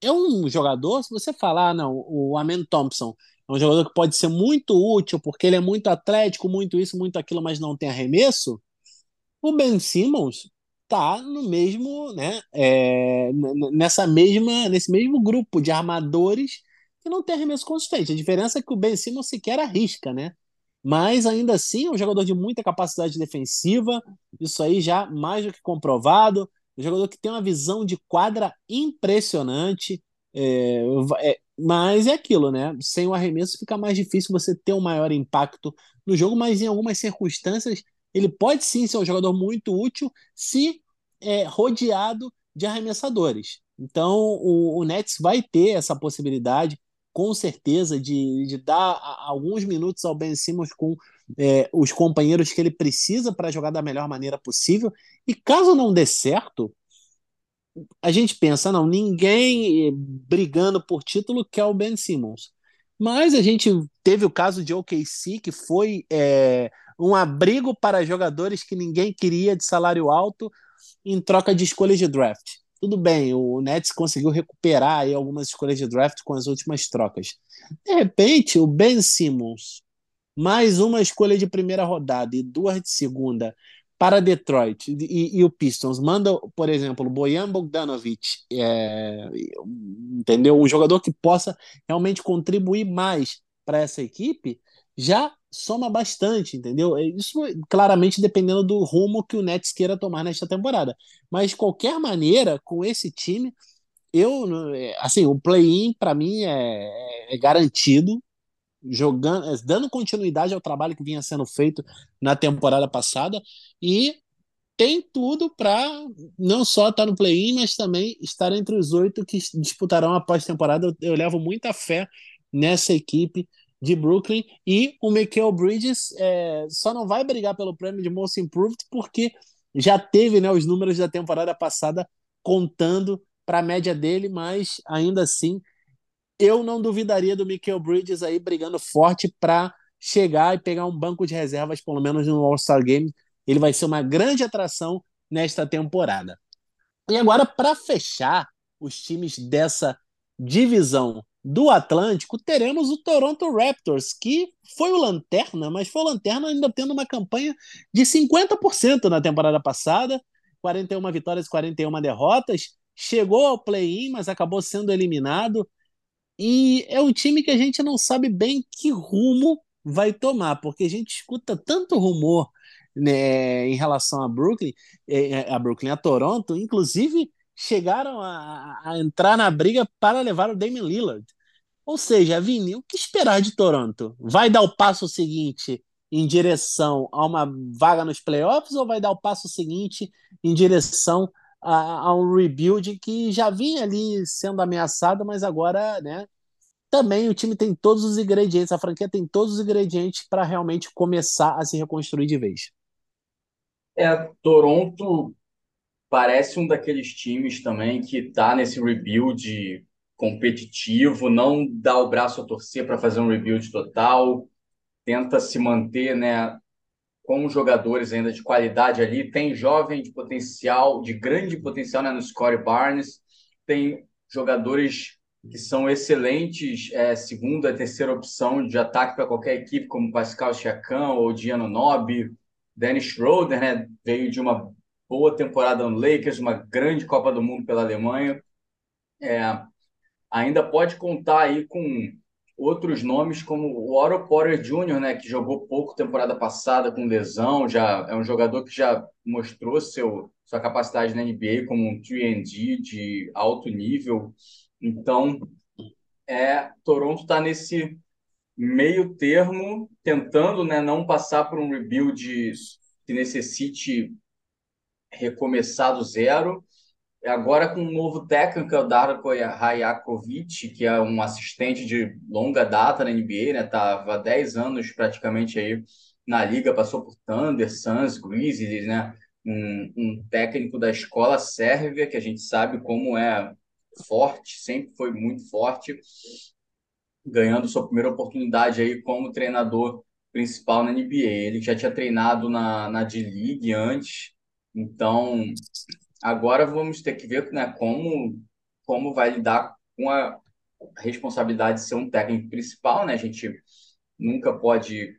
é um jogador, se você falar, ah, não, o Amen Thompson é um jogador que pode ser muito útil, porque ele é muito atlético, muito isso, muito aquilo, mas não tem arremesso. O Ben Simmons tá no mesmo, né, é, nessa mesma, nesse mesmo grupo de armadores que não tem arremesso consistente. A diferença é que o Ben Simmons sequer arrisca, né? Mas ainda assim é um jogador de muita capacidade defensiva, isso aí já mais do que comprovado. Um jogador que tem uma visão de quadra impressionante. É, é, mas é aquilo, né? Sem o arremesso fica mais difícil você ter um maior impacto no jogo, mas em algumas circunstâncias ele pode sim ser um jogador muito útil se é, rodeado de arremessadores. Então o, o Nets vai ter essa possibilidade com certeza, de, de dar alguns minutos ao Ben Simmons com é, os companheiros que ele precisa para jogar da melhor maneira possível. E caso não dê certo, a gente pensa, não, ninguém eh, brigando por título quer o Ben Simmons. Mas a gente teve o caso de OKC, que foi é, um abrigo para jogadores que ninguém queria de salário alto em troca de escolhas de draft. tudo bem, o Nets conseguiu recuperar aí algumas escolhas de draft com as últimas trocas. De repente, o Ben Simmons, mais uma escolha de primeira rodada e duas de segunda para Detroit e, e o Pistons manda, por exemplo, o Bojan Bogdanovic, é, entendeu? Um jogador que possa realmente contribuir mais para essa equipe, já soma bastante, entendeu? É, isso claramente dependendo do rumo que o Nets queira tomar nesta temporada. Mas de qualquer maneira, com esse time, eu é, assim, o play-in para mim é, é, garantido, jogando, é, dando continuidade ao trabalho que vinha sendo feito na temporada passada e tem tudo para não só estar tá no play-in, mas também estar entre os oito que disputarão a pós-temporada. Eu, eu levo muita fé nessa equipe de Brooklyn. E o Michael Bridges é, só não vai brigar pelo prêmio de Most Improved porque já teve né, os números da temporada passada contando para a média dele, mas ainda assim eu não duvidaria do Michael Bridges aí brigando forte para chegar e pegar um banco de reservas, pelo menos no All-Star Game. Ele vai ser uma grande atração nesta temporada. E agora, para fechar os times dessa divisão do Atlântico, teremos o Toronto Raptors, que foi o lanterna, mas foi o lanterna ainda tendo uma campanha de 50% na temporada passada, 41 vitórias e 41 derrotas, chegou ao play-in, mas acabou sendo eliminado. E é um time que a gente não sabe bem que rumo vai tomar, porque a gente escuta tanto rumor né, em relação a Brooklyn, é, a Brooklyn, a Toronto, inclusive chegaram a, a entrar na briga para levar o Damian Lillard. Ou seja, Vini, o que esperar de Toronto? Vai dar o passo seguinte em direção a uma vaga nos playoffs ou vai dar o passo seguinte em direção a, a um rebuild que já vinha ali sendo ameaçado, mas agora, né? Também o time tem todos os ingredientes, a franquia tem todos os ingredientes para realmente começar a se reconstruir de vez. É, Toronto parece um daqueles times também que está nesse rebuild competitivo, não dá o braço a torcer para fazer um rebuild total, tenta se manter, né, com jogadores ainda de qualidade ali, tem jovem de potencial, de grande potencial, né, no Scottie Barnes, tem jogadores que são excelentes, é, segunda, terceira opção de ataque para qualquer equipe, como Pascal Siakam ou Diano Nobi, Dennis Schroeder, né, veio de uma boa temporada no Lakers, uma grande Copa do Mundo pela Alemanha. É, ainda pode contar aí com outros nomes como o Oro Porter Jr., né, que jogou pouco temporada passada com lesão, já é um jogador que já mostrou seu sua capacidade na NBA como um 3D de alto nível. Então, é, Toronto está nesse meio termo, tentando né, não passar por um rebuild que necessite recomeçar do zero, Agora com um novo técnico, é o Darko Rajakovic, que é um assistente de longa data na NBA, né? Tava há 10 anos praticamente aí na liga, passou por Thunder, Suns, Grizzlies, né? Um, um técnico da escola sérvia, que a gente sabe como é forte, sempre foi muito forte, ganhando sua primeira oportunidade aí como treinador principal na NBA. Ele já tinha treinado na, na D-League antes, então Agora vamos ter que ver né, como, como vai lidar com a responsabilidade de ser um técnico principal. Né? A gente nunca pode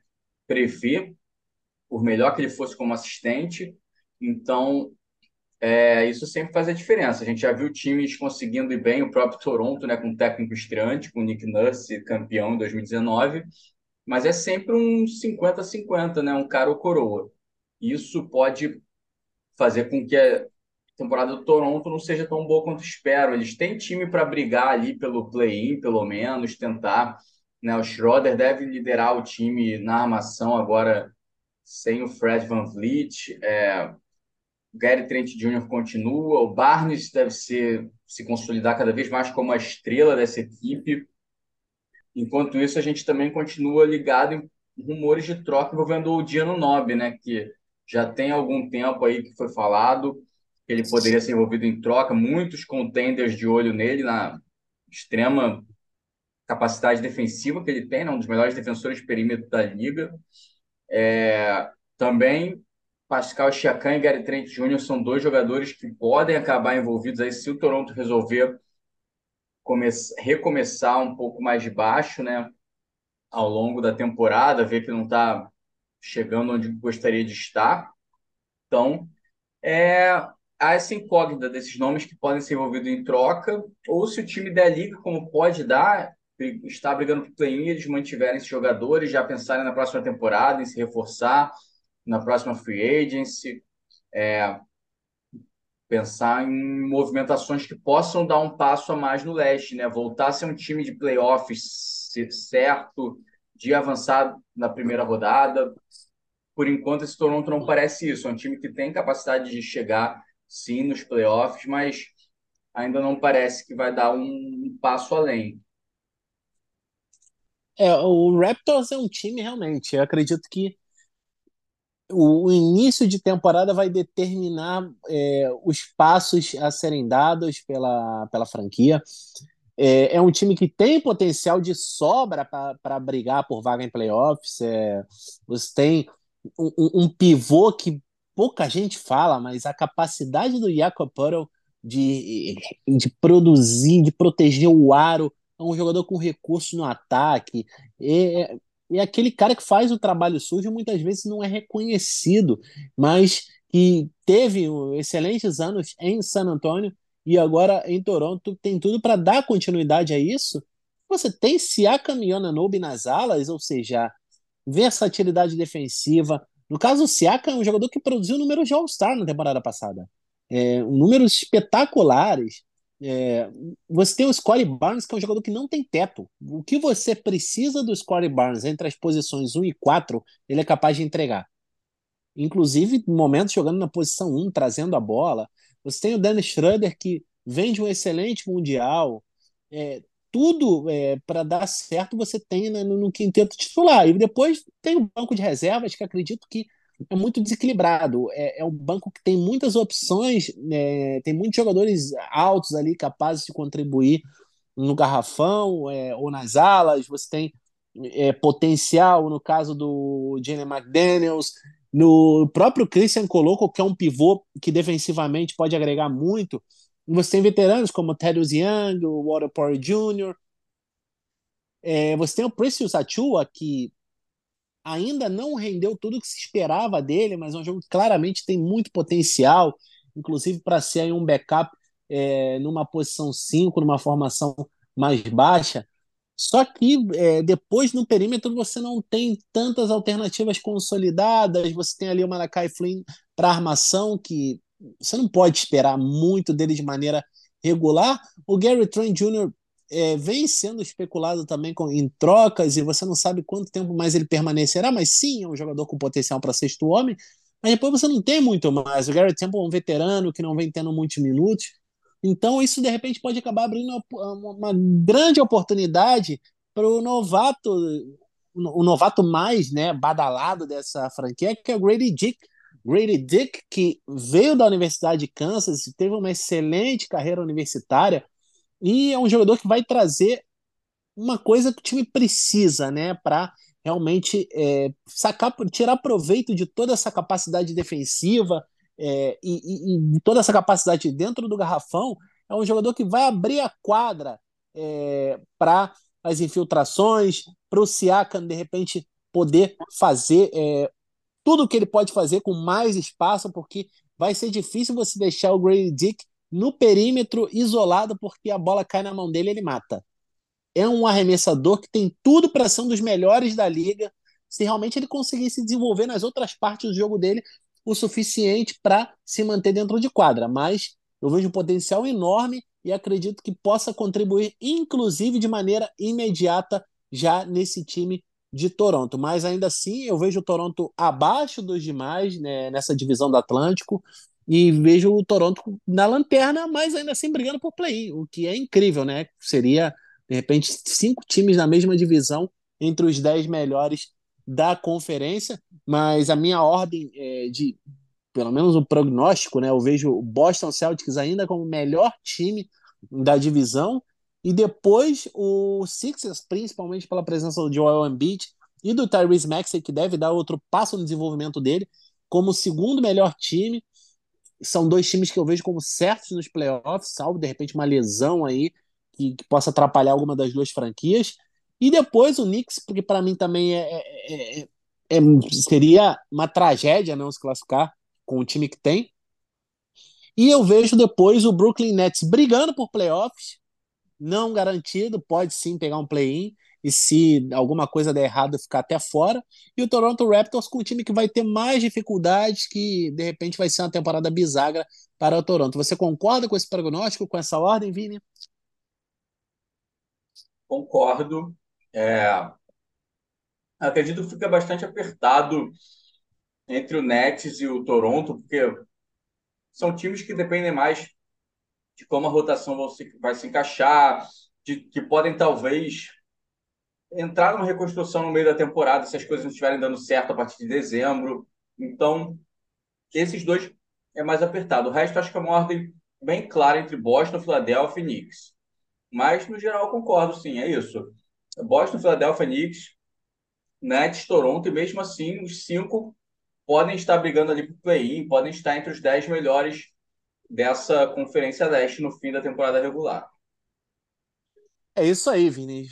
prever, por melhor que ele fosse como assistente. Então, é, isso sempre faz a diferença. A gente já viu times conseguindo ir bem, o próprio Toronto, né, com técnico estreante, com o Nick Nurse, campeão em 2019, mas é sempre um 50-50, né, um cara ou coroa. Isso pode fazer com que temporada do Toronto não seja tão boa quanto espero. Eles têm time para brigar ali pelo play-in, pelo menos, tentar. Né? O Schroeder deve liderar o time na armação agora sem o Fred Van Vliet. É... O Gary Trent Jr. continua. O Barnes deve ser, se consolidar cada vez mais como a estrela dessa equipe. Enquanto isso, a gente também continua ligado em rumores de troca envolvendo o Diano Nobe, né? Que já tem algum tempo aí que foi falado ele poderia ser envolvido em troca, muitos contenders de olho nele, na extrema capacidade defensiva que ele tem, né? um dos melhores defensores de perímetro da liga. É, também Pascal Siakam e Gary Trent Jr. são dois jogadores que podem acabar envolvidos aí se o Toronto resolver recomeçar um pouco mais de baixo, né? Ao longo da temporada, ver que não está chegando onde gostaria de estar. Então, é, há essa incógnita desses nomes que podem ser envolvidos em troca, ou se o time der liga, como pode dar, está brigando por play-in, eles mantiverem esses jogadores, já pensarem na próxima temporada, em se reforçar, na próxima free agency, é, pensar em movimentações que possam dar um passo a mais no leste, né? Voltar a ser um time de playoffs certo, de avançar na primeira rodada. Por enquanto, esse Toronto não parece isso. É um time que tem capacidade de chegar, sim, nos playoffs, mas ainda não parece que vai dar um, passo além. É, o Raptors é um time realmente. Eu acredito que o, início de temporada vai determinar é, os passos a serem dados pela, pela franquia. É, é um time que tem potencial de sobra para brigar por vaga em playoffs. É, você tem um, um, pivô que pouca gente fala, mas a capacidade do Jakob de, de produzir, de proteger o aro, é um jogador com recurso no ataque. É, é aquele cara que faz o trabalho sujo muitas vezes não é reconhecido, mas que teve excelentes anos em San Antonio e agora em Toronto tem tudo para dar continuidade a isso. Você tem Siakam e Ananobi nas alas, ou seja, versatilidade defensiva. No caso, o Siakam é um jogador que produziu números de All-Star na temporada passada. É, números espetaculares. É, você tem o Scottie Barnes, que é um jogador que não tem teto. O que você precisa do Scottie Barnes entre as posições 1 e 4, ele é capaz de entregar. Inclusive, momentos jogando na posição 1, trazendo a bola. Você tem o Dennis Schroeder, que vem de um excelente Mundial. É, tudo é, para dar certo você tem né, no quinteto titular. E depois tem o banco de reservas, que acredito que é muito desequilibrado. É, é um banco que tem muitas opções, é, tem muitos jogadores altos ali capazes de contribuir no garrafão é, ou nas alas. Você tem é, potencial no caso do Jalen McDaniels, no próprio Christian Coloco, que é um pivô que defensivamente pode agregar muito. Você tem veteranos como Thaddeus Young, o Waterpore Jr., é, você tem o Precious Achua, que ainda não rendeu tudo o que se esperava dele, mas é um jogo que claramente tem muito potencial, inclusive para ser um backup é, numa posição 5, numa formação mais baixa. Só que é, depois no perímetro você não tem tantas alternativas consolidadas, você tem ali o Malakai Flynn para armação, que você não pode esperar muito dele de maneira regular. O Gary Trent Jr é, vem sendo especulado também com, em trocas e você não sabe quanto tempo mais ele permanecerá, mas sim, é um jogador com potencial para sexto homem, mas depois você não tem muito mais. O Garrett Temple é um veterano que não vem tendo muitos minutos, então isso de repente pode acabar abrindo uma, grande oportunidade para o novato, o novato mais né, badalado dessa franquia, que é o Grady Dick. Grady Dick, que veio da Universidade de Kansas, teve uma excelente carreira universitária, e é um jogador que vai trazer uma coisa que o time precisa, né, para realmente é, sacar, tirar proveito de toda essa capacidade defensiva é, e, e, e, toda essa capacidade dentro do garrafão. É um jogador que vai abrir a quadra é, para as infiltrações, para o Siakam, de repente, poder fazer é, tudo o que ele pode fazer com mais espaço, porque vai ser difícil você deixar o Grady Dick no perímetro isolado, porque a bola cai na mão dele e ele mata. É um arremessador que tem tudo para ser um dos melhores da liga, se realmente ele conseguir se desenvolver nas outras partes do jogo dele o suficiente para se manter dentro de quadra. Mas eu vejo um potencial enorme e acredito que possa contribuir, inclusive de maneira imediata, já nesse time de Toronto. Mas ainda assim, eu vejo o Toronto abaixo dos demais né, nessa divisão do Atlântico e vejo o Toronto na lanterna, mas ainda assim brigando por play, o que é incrível, né? Seria, de repente, cinco times na mesma divisão entre os dez melhores da conferência, mas a minha ordem é de, pelo menos o prognóstico, né? Eu vejo o Boston Celtics ainda como o melhor time da divisão, e depois o Sixers, principalmente pela presença do Joel Embiid e do Tyrese Maxey, que deve dar outro passo no desenvolvimento dele, como segundo melhor time. São dois times que eu vejo como certos nos playoffs, salvo de repente uma lesão aí que, que possa atrapalhar alguma das duas franquias. E depois o Knicks, porque para mim também é, é, é, é, seria uma tragédia não se classificar com o time que tem. E eu vejo depois o Brooklyn Nets brigando por playoffs, não garantido, pode sim pegar um play-in, e se alguma coisa der errado, ficar até fora. E o Toronto Raptors com um time que vai ter mais dificuldades, que de repente vai ser uma temporada bisagra para o Toronto. Você concorda com esse prognóstico, com essa ordem, Vini? Concordo. É... Acredito que fica bastante apertado entre o Nets e o Toronto, porque são times que dependem mais de como a rotação vai se encaixar, de, que podem talvez entrar numa reconstrução no meio da temporada se as coisas não estiverem dando certo a partir de dezembro. Então, esses dois é mais apertado. O resto acho que é uma ordem bem clara entre Boston, Philadelphia e Knicks. Mas, no geral, concordo, sim, é isso. Boston, Philadelphia, Knicks, Nets, Toronto, e mesmo assim, os cinco podem estar brigando ali para o play-in, podem estar entre os dez melhores dessa Conferência Leste no fim da temporada regular. É isso aí, Vini.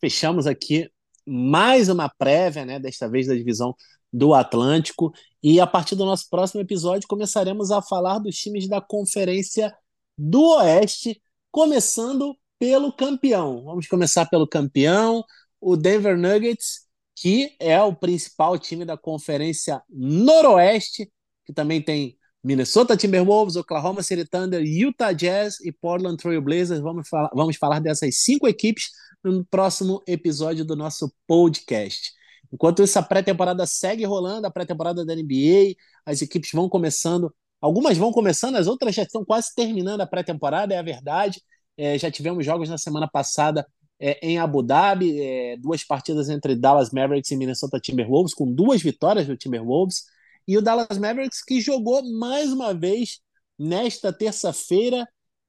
Fechamos aqui mais uma prévia, né, desta vez da divisão do Atlântico. E a partir do nosso próximo episódio começaremos a falar dos times da Conferência do Oeste, começando pelo campeão. Vamos começar pelo campeão, o Denver Nuggets, que é o principal time da Conferência Noroeste, que também tem Minnesota Timberwolves, Oklahoma City Thunder, Utah Jazz e Portland Trail Blazers. Vamos falar, vamos falar dessas cinco equipes no próximo episódio do nosso podcast. Enquanto isso, a pré-temporada segue rolando, a pré-temporada da NBA, as equipes vão começando, algumas vão começando, as outras já estão quase terminando a pré-temporada, é a verdade. É, já tivemos jogos na semana passada é, em Abu Dhabi, é, duas partidas entre Dallas Mavericks e Minnesota Timberwolves, com duas vitórias do Timberwolves, e o Dallas Mavericks que jogou mais uma vez nesta terça-feira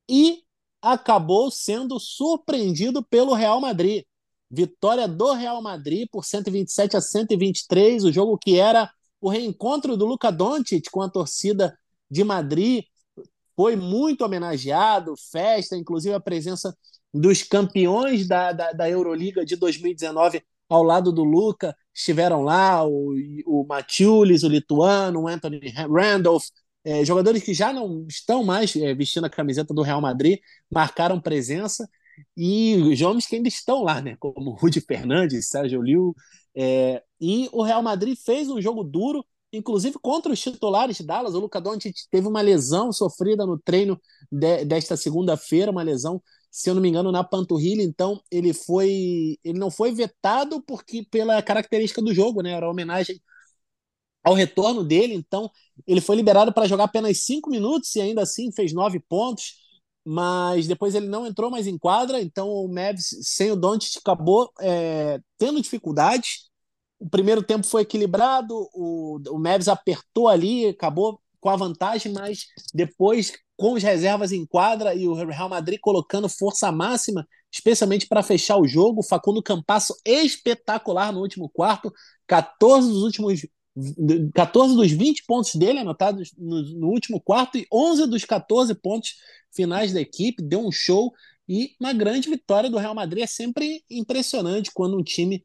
e acabou sendo surpreendido pelo Real Madrid. Vitória do Real Madrid por 127 a 123, o jogo que era o reencontro do Luca Doncic com a torcida de Madrid foi muito homenageado, festa, inclusive a presença dos campeões da, da, da Euroliga de 2019 ao lado do Luca. Estiveram lá, o, o Matiulis, o lituano, o Anthony Randolph, é, jogadores que já não estão mais é, vestindo a camiseta do Real Madrid marcaram presença. E os homens que ainda estão lá, né, como Rudy Fernandes, Sérgio Liu, é, e o Real Madrid fez um jogo duro, inclusive contra os titulares de Dallas. O Luca Doncic teve uma lesão sofrida no treino de, desta segunda-feira, uma lesão, se eu não me engano, na panturrilha. Então ele foi, ele não foi vetado porque pela característica do jogo, né, era homenagem ao retorno dele, então ele foi liberado para jogar apenas cinco minutos e ainda assim fez nove pontos, mas depois ele não entrou mais em quadra, então o Mavs sem o Doncic acabou é, tendo dificuldades. O primeiro tempo foi equilibrado, o, o Mavs apertou ali, acabou com a vantagem, mas depois com as reservas em quadra e o Real Madrid colocando força máxima, especialmente para fechar o jogo. Facundo Campasso espetacular no último quarto, 14 dos últimos 14 dos 20 pontos dele anotados no, no, último quarto e 11 dos 14 pontos finais da equipe, deu um show e uma grande vitória do Real Madrid. É sempre impressionante quando um time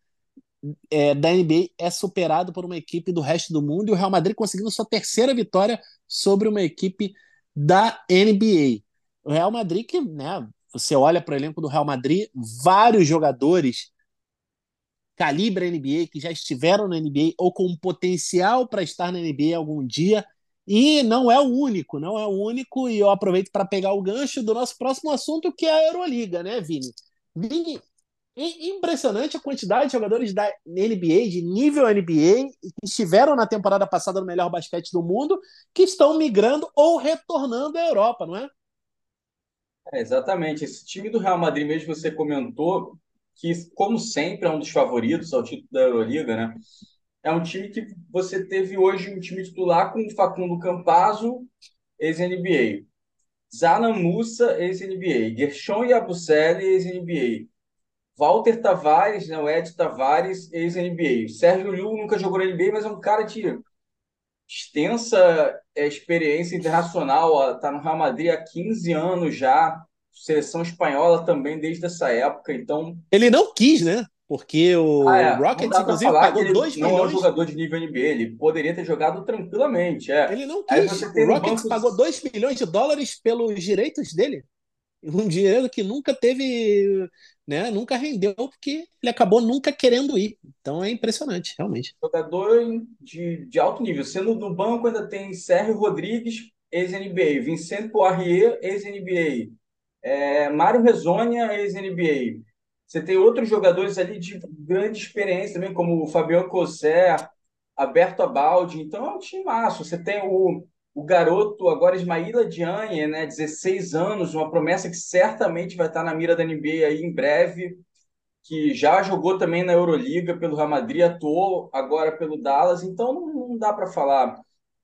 é, da NBA é superado por uma equipe do resto do mundo e o Real Madrid conseguindo sua terceira vitória sobre uma equipe da NBA. O Real Madrid, que né, você olha para o elenco do Real Madrid, vários jogadores calibre NBA, que já estiveram na NBA ou com potencial para estar na NBA algum dia. E não é o único, não é o único, e eu aproveito para pegar o gancho do nosso próximo assunto, que é a Euroliga, né, Vini? Vini, impressionante a quantidade de jogadores da NBA, de nível NBA, que estiveram na temporada passada no melhor basquete do mundo, que estão migrando ou retornando à Europa, não é? é exatamente. Esse time do Real Madrid, mesmo você comentou, que, como sempre, é um dos favoritos ao título da Euroliga, né? É um time que você teve hoje um time titular com Facundo Campazzo, ex-NBA. Zana Musa, ex-NBA. Gershon Yabusele, ex-NBA. Walter Tavares, né, o Ed Tavares, ex-NBA. Sérgio Liu nunca jogou na NBA, mas é um cara de extensa é, experiência internacional, está no Real Madrid há 15 anos já, seleção espanhola também desde essa época, então... Ele não quis, né? Porque o ah, é. Rockets, inclusive, pagou 2 milhões. Não é um jogador de nível NBA, ele poderia ter jogado tranquilamente. É. Ele não quis. O Rockets banco... pagou 2 milhões de dólares pelos direitos dele. Um dinheiro que nunca teve, né? Nunca rendeu, porque ele acabou nunca querendo ir. Então é impressionante, realmente. Jogador de, de alto nível. Sendo no banco, ainda tem Sérgio Rodrigues, ex-NBA, Vincent Poirier, ex-NBA, é, Mário Rezonia, ex-NBA. Você tem outros jogadores ali de grande experiência também, como o Fabiano Cosser, Alberto Abaldi. Então é um time massa. Você tem o, o garoto, agora Ismaíla Diagne, né, 16 anos, uma promessa que certamente vai estar na mira da NBA aí em breve, que já jogou também na Euroliga pelo Real Madrid, atuou agora pelo Dallas. Então não, não dá para falar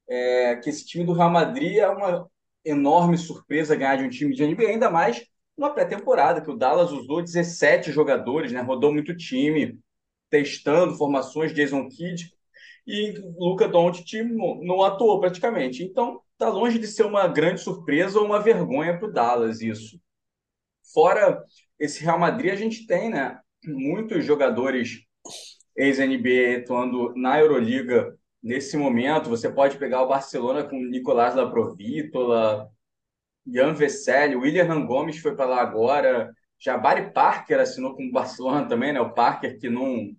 é, que esse time do Real Madrid é uma enorme surpresa ganhar de um time de NBA, ainda mais uma pré-temporada, que o Dallas usou 17 jogadores, né? rodou muito time, testando formações, Jason Kidd, e Luca Doncic não atuou praticamente. Então, está longe de ser uma grande surpresa ou uma vergonha para o Dallas isso. Fora esse Real Madrid, a gente tem né, muitos jogadores ex-NBA atuando na Euroliga nesse momento. Você pode pegar o Barcelona com Nicolás Laprovítola, Ian Vesely, William Gomes foi para lá agora, Jabari Parker assinou com o Barcelona também, né? O Parker que não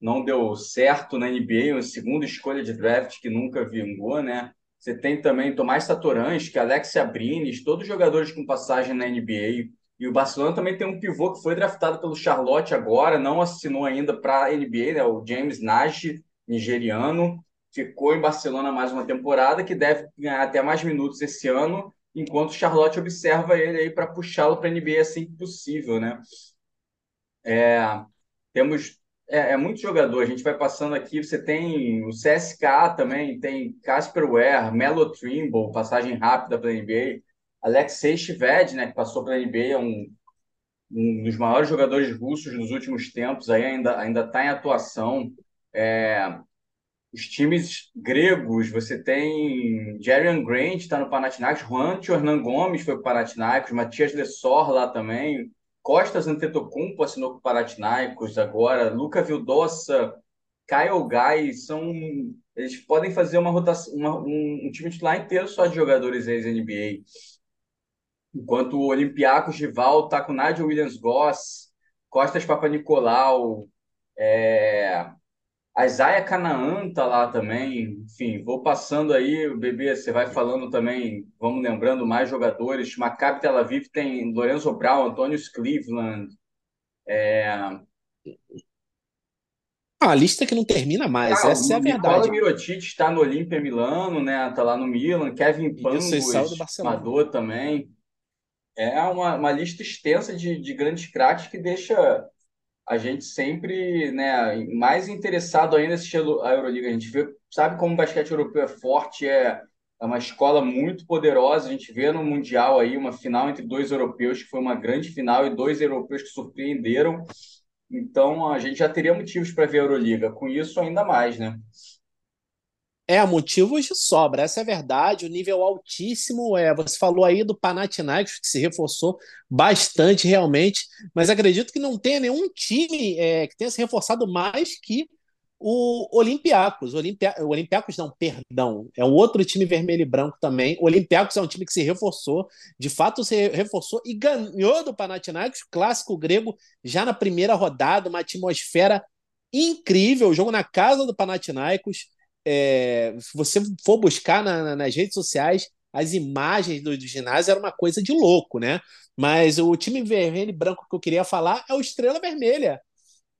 não deu certo na NBA, uma segunda escolha de draft que nunca vingou, né? Você tem também Tomás Satoransky, Alexia Brines, todos jogadores com passagem na NBA. E o Barcelona também tem um pivô que foi draftado pelo Charlotte agora, não assinou ainda para a NBA, né? o James Nash, nigeriano. Ficou em Barcelona mais uma temporada, que deve ganhar até mais minutos esse ano enquanto Charlotte observa ele aí para puxá-lo para a NBA assim que possível, né? É, temos é, é, muito jogador, a gente vai passando aqui, você tem o CSK também, tem Casper Ware, Melo Trimble, passagem rápida para a. NBA, Alexei Shved, né, que passou para a NBA, é um, um dos maiores jogadores russos dos últimos tempos, aí ainda ainda está em atuação. É, os times gregos, você tem Jerian Grant, está no Panathinaikos, Juancho Hernan Gomes foi para o Panathinaikos, Matias Lessor lá também, Costas Antetokounmpo assinou com o Panathinaikos agora, Luca Vildossa, Kyle Guy, são eles podem fazer uma rotação, uma, um, um, time titular inteiro só de jogadores ex-NBA. Enquanto o Olympiacos rival está com Nigel Williams-Goss, Costas Papanicolaou, é, a Isaiah Canaã tá lá também. Enfim, vou passando aí, bebê, você vai falando também, vamos lembrando mais jogadores. Maccabi Tel Aviv tem Lorenzo Brown, Antônio Cleveland. É... Ah, a lista que não termina mais, ah, essa é a verdade. O Mirotic está no Olímpia Milano, né? Tá lá no Milan. Kevin Pangos, Mador também. É uma, uma lista extensa de, de grandes craques que deixa a gente sempre, né, mais interessado ainda assistir a Euroliga. A gente vê, sabe como o basquete europeu é forte, é, é uma escola muito poderosa. A gente vê no Mundial aí uma final entre dois europeus, que foi uma grande final, e dois europeus que surpreenderam. Então, a gente já teria motivos para ver a Euroliga. Com isso, ainda mais, né? É, motivos de sobra, essa é a verdade. O nível altíssimo. É, você falou aí do Panathinaikos, que se reforçou bastante realmente, mas acredito que não tenha nenhum time é, que tenha se reforçado mais que o Olympiacos. O, Olimpia... o Olympiacos, não, perdão, é um outro time vermelho e branco também. O Olympiacos é um time que se reforçou, de fato se reforçou e ganhou do Panathinaikos, clássico grego, já na primeira rodada, uma atmosfera incrível, jogo na casa do Panathinaikos é, se você for buscar na, nas redes sociais, as imagens do, do, ginásio era uma coisa de louco, né? Mas o time vermelho e branco que eu queria falar é o Estrela Vermelha.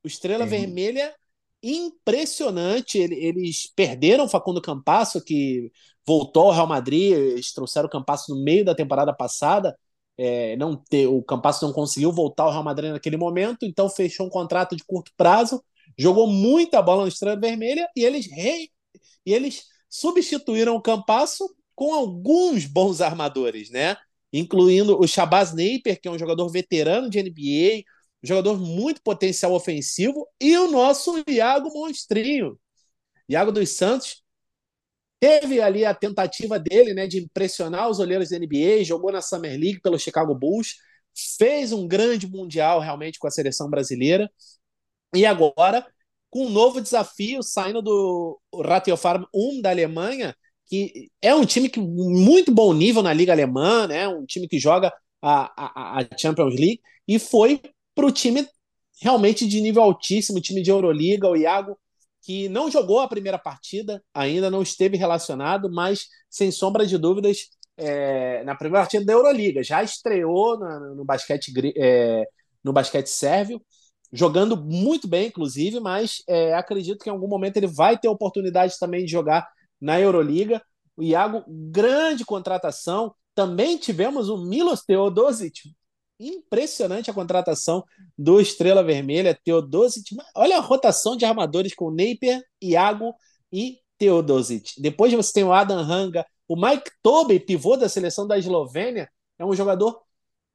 O Estrela uhum. Vermelha, impressionante. Eles perderam o Facundo Campasso, que voltou ao Real Madrid, eles trouxeram o Campasso no meio da temporada passada. É, não ter, o Campasso não conseguiu voltar ao Real Madrid naquele momento, então fechou um contrato de curto prazo, jogou muita bola no Estrela Vermelha e eles re, e eles substituíram o Campasso com alguns bons armadores, né? Incluindo o Shabazz Napier, que é um jogador veterano de NBA, um jogador muito potencial ofensivo, e o nosso Iago Monstrinho. Iago dos Santos teve ali a tentativa dele né, de impressionar os olheiros da NBA, jogou na Summer League pelo Chicago Bulls, fez um grande mundial realmente com a seleção brasileira, e agora com um novo desafio saindo do Ratiofarm 1 da Alemanha, que é um time que muito bom nível na liga alemã, né? Um time que joga a, a, a Champions League e foi para o time realmente de nível altíssimo, time de Euroliga, o Iago que não jogou a primeira partida, ainda não esteve relacionado, mas sem sombra de dúvidas é, na primeira partida da Euroliga já estreou no, no basquete é, no basquete sérvio jogando muito bem, inclusive, mas é, acredito que em algum momento ele vai ter oportunidade também de jogar na Euroliga. O Iago, grande contratação. Também tivemos o Milos Teodosic. Impressionante a contratação do Estrela Vermelha, Teodosic. Olha a rotação de armadores com Napier, Iago e Teodosic. Depois você tem o Adam Hanga, o Mike Tobey, pivô da seleção da Eslovênia, é um jogador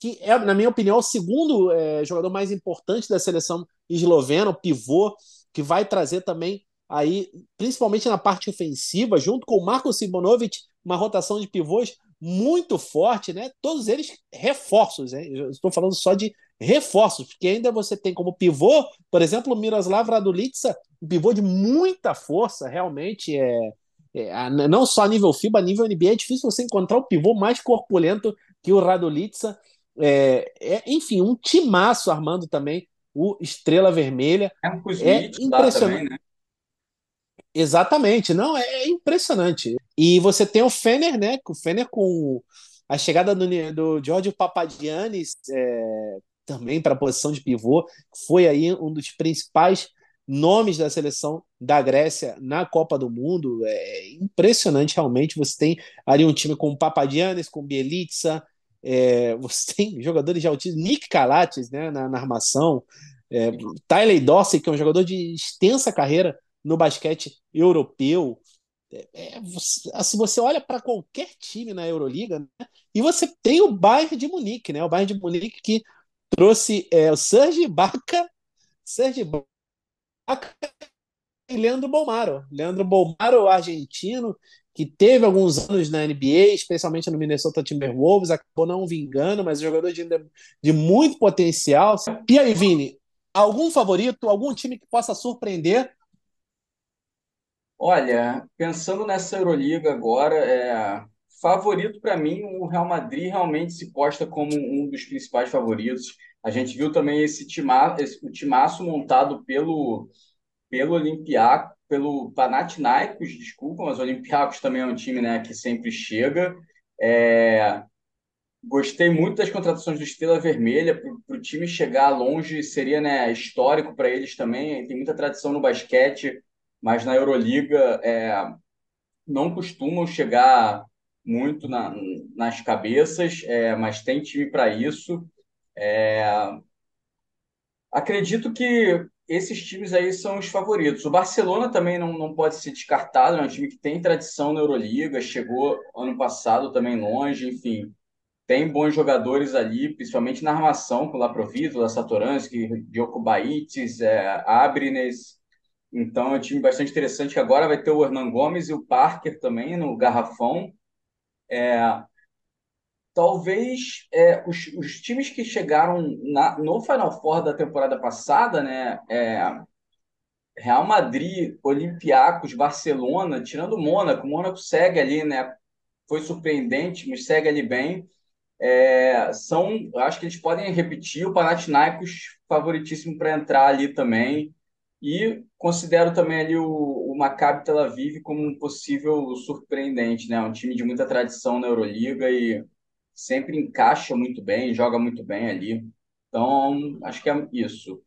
que é, na minha opinião, o segundo é, jogador mais importante da seleção eslovena, o pivô, que vai trazer também aí, principalmente na parte ofensiva, junto com o Marco Simonovic, uma rotação de pivôs muito forte, né? Todos eles reforços, né? Estou falando só de reforços, porque ainda você tem como pivô, por exemplo, o Miroslav Radulica, um pivô de muita força, realmente é, é, não só a nível FIBA, a nível NBA, é difícil você encontrar o pivô mais corpulento que o Radulica. É, é, enfim, um timaço armando também o Estrela Vermelha. É, um é impressionante. Também, né? Exatamente, não, é, é, impressionante. E você tem o Fener, né? O Fener com a chegada do, do Giorgio Papadianis é, também para a posição de pivô, foi aí um dos principais nomes da seleção da Grécia na Copa do Mundo. É impressionante, realmente. Você tem ali um time com Papadianis, com Bielitsa, é, você tem jogadores de altíssimo, Nick Calates né, na, na armação, é, Tyler Dorsey, que é um jogador de extensa carreira no basquete europeu. É, é você, assim, você olha para qualquer time na Euroliga né, e você tem o Bayern de Munique, né, o Bayern de Munique que trouxe é, o Serge Baca, Serge Baca e Leandro Bomaro. Leandro Bomaro, argentino, que teve alguns anos na NBA, especialmente no Minnesota Timberwolves, acabou não vingando, mas jogador de, de muito potencial. E aí, Vini, algum favorito, algum time que possa surpreender? Olha, pensando nessa Euroliga agora, é, favorito para mim, o Real Madrid realmente se posta como um dos principais favoritos. A gente viu também esse, tima, esse o timaço montado pelo, pelo Olympiacos, pelo Panathinaikos, desculpa, mas o Olympiacos também é um time né, que sempre chega. É, gostei muito das contratações do Estrela Vermelha, para o time chegar longe seria né, histórico para eles também. Tem muita tradição no basquete, mas na Euroliga é, não costumam chegar muito na, nas cabeças, é, mas tem time para isso. É, acredito que esses times aí são os favoritos. O Barcelona também não, não pode ser descartado, é um time que tem tradição na Euroliga, chegou ano passado também longe, enfim. Tem bons jogadores ali, principalmente na armação, com o Laprovito, La Satoransky, Djoko Baitis, é, Abrines. Então é um time bastante interessante, que agora vai ter o Hernan Gomes e o Parker também no garrafão. É, talvez é, os, os, times que chegaram na, no Final Four da temporada passada, né, é, Real Madrid, Olympiacos, Barcelona, tirando o Mônaco, o Mônaco segue ali, né, foi surpreendente, mas segue ali bem. É, são, acho que eles podem repetir o Panathinaikos favoritíssimo para entrar ali também. E considero também ali o, o Maccabi Tel Aviv como um possível surpreendente, né? Um time de muita tradição na Euroliga e sempre encaixa muito bem, joga muito bem ali. Então, acho que é isso.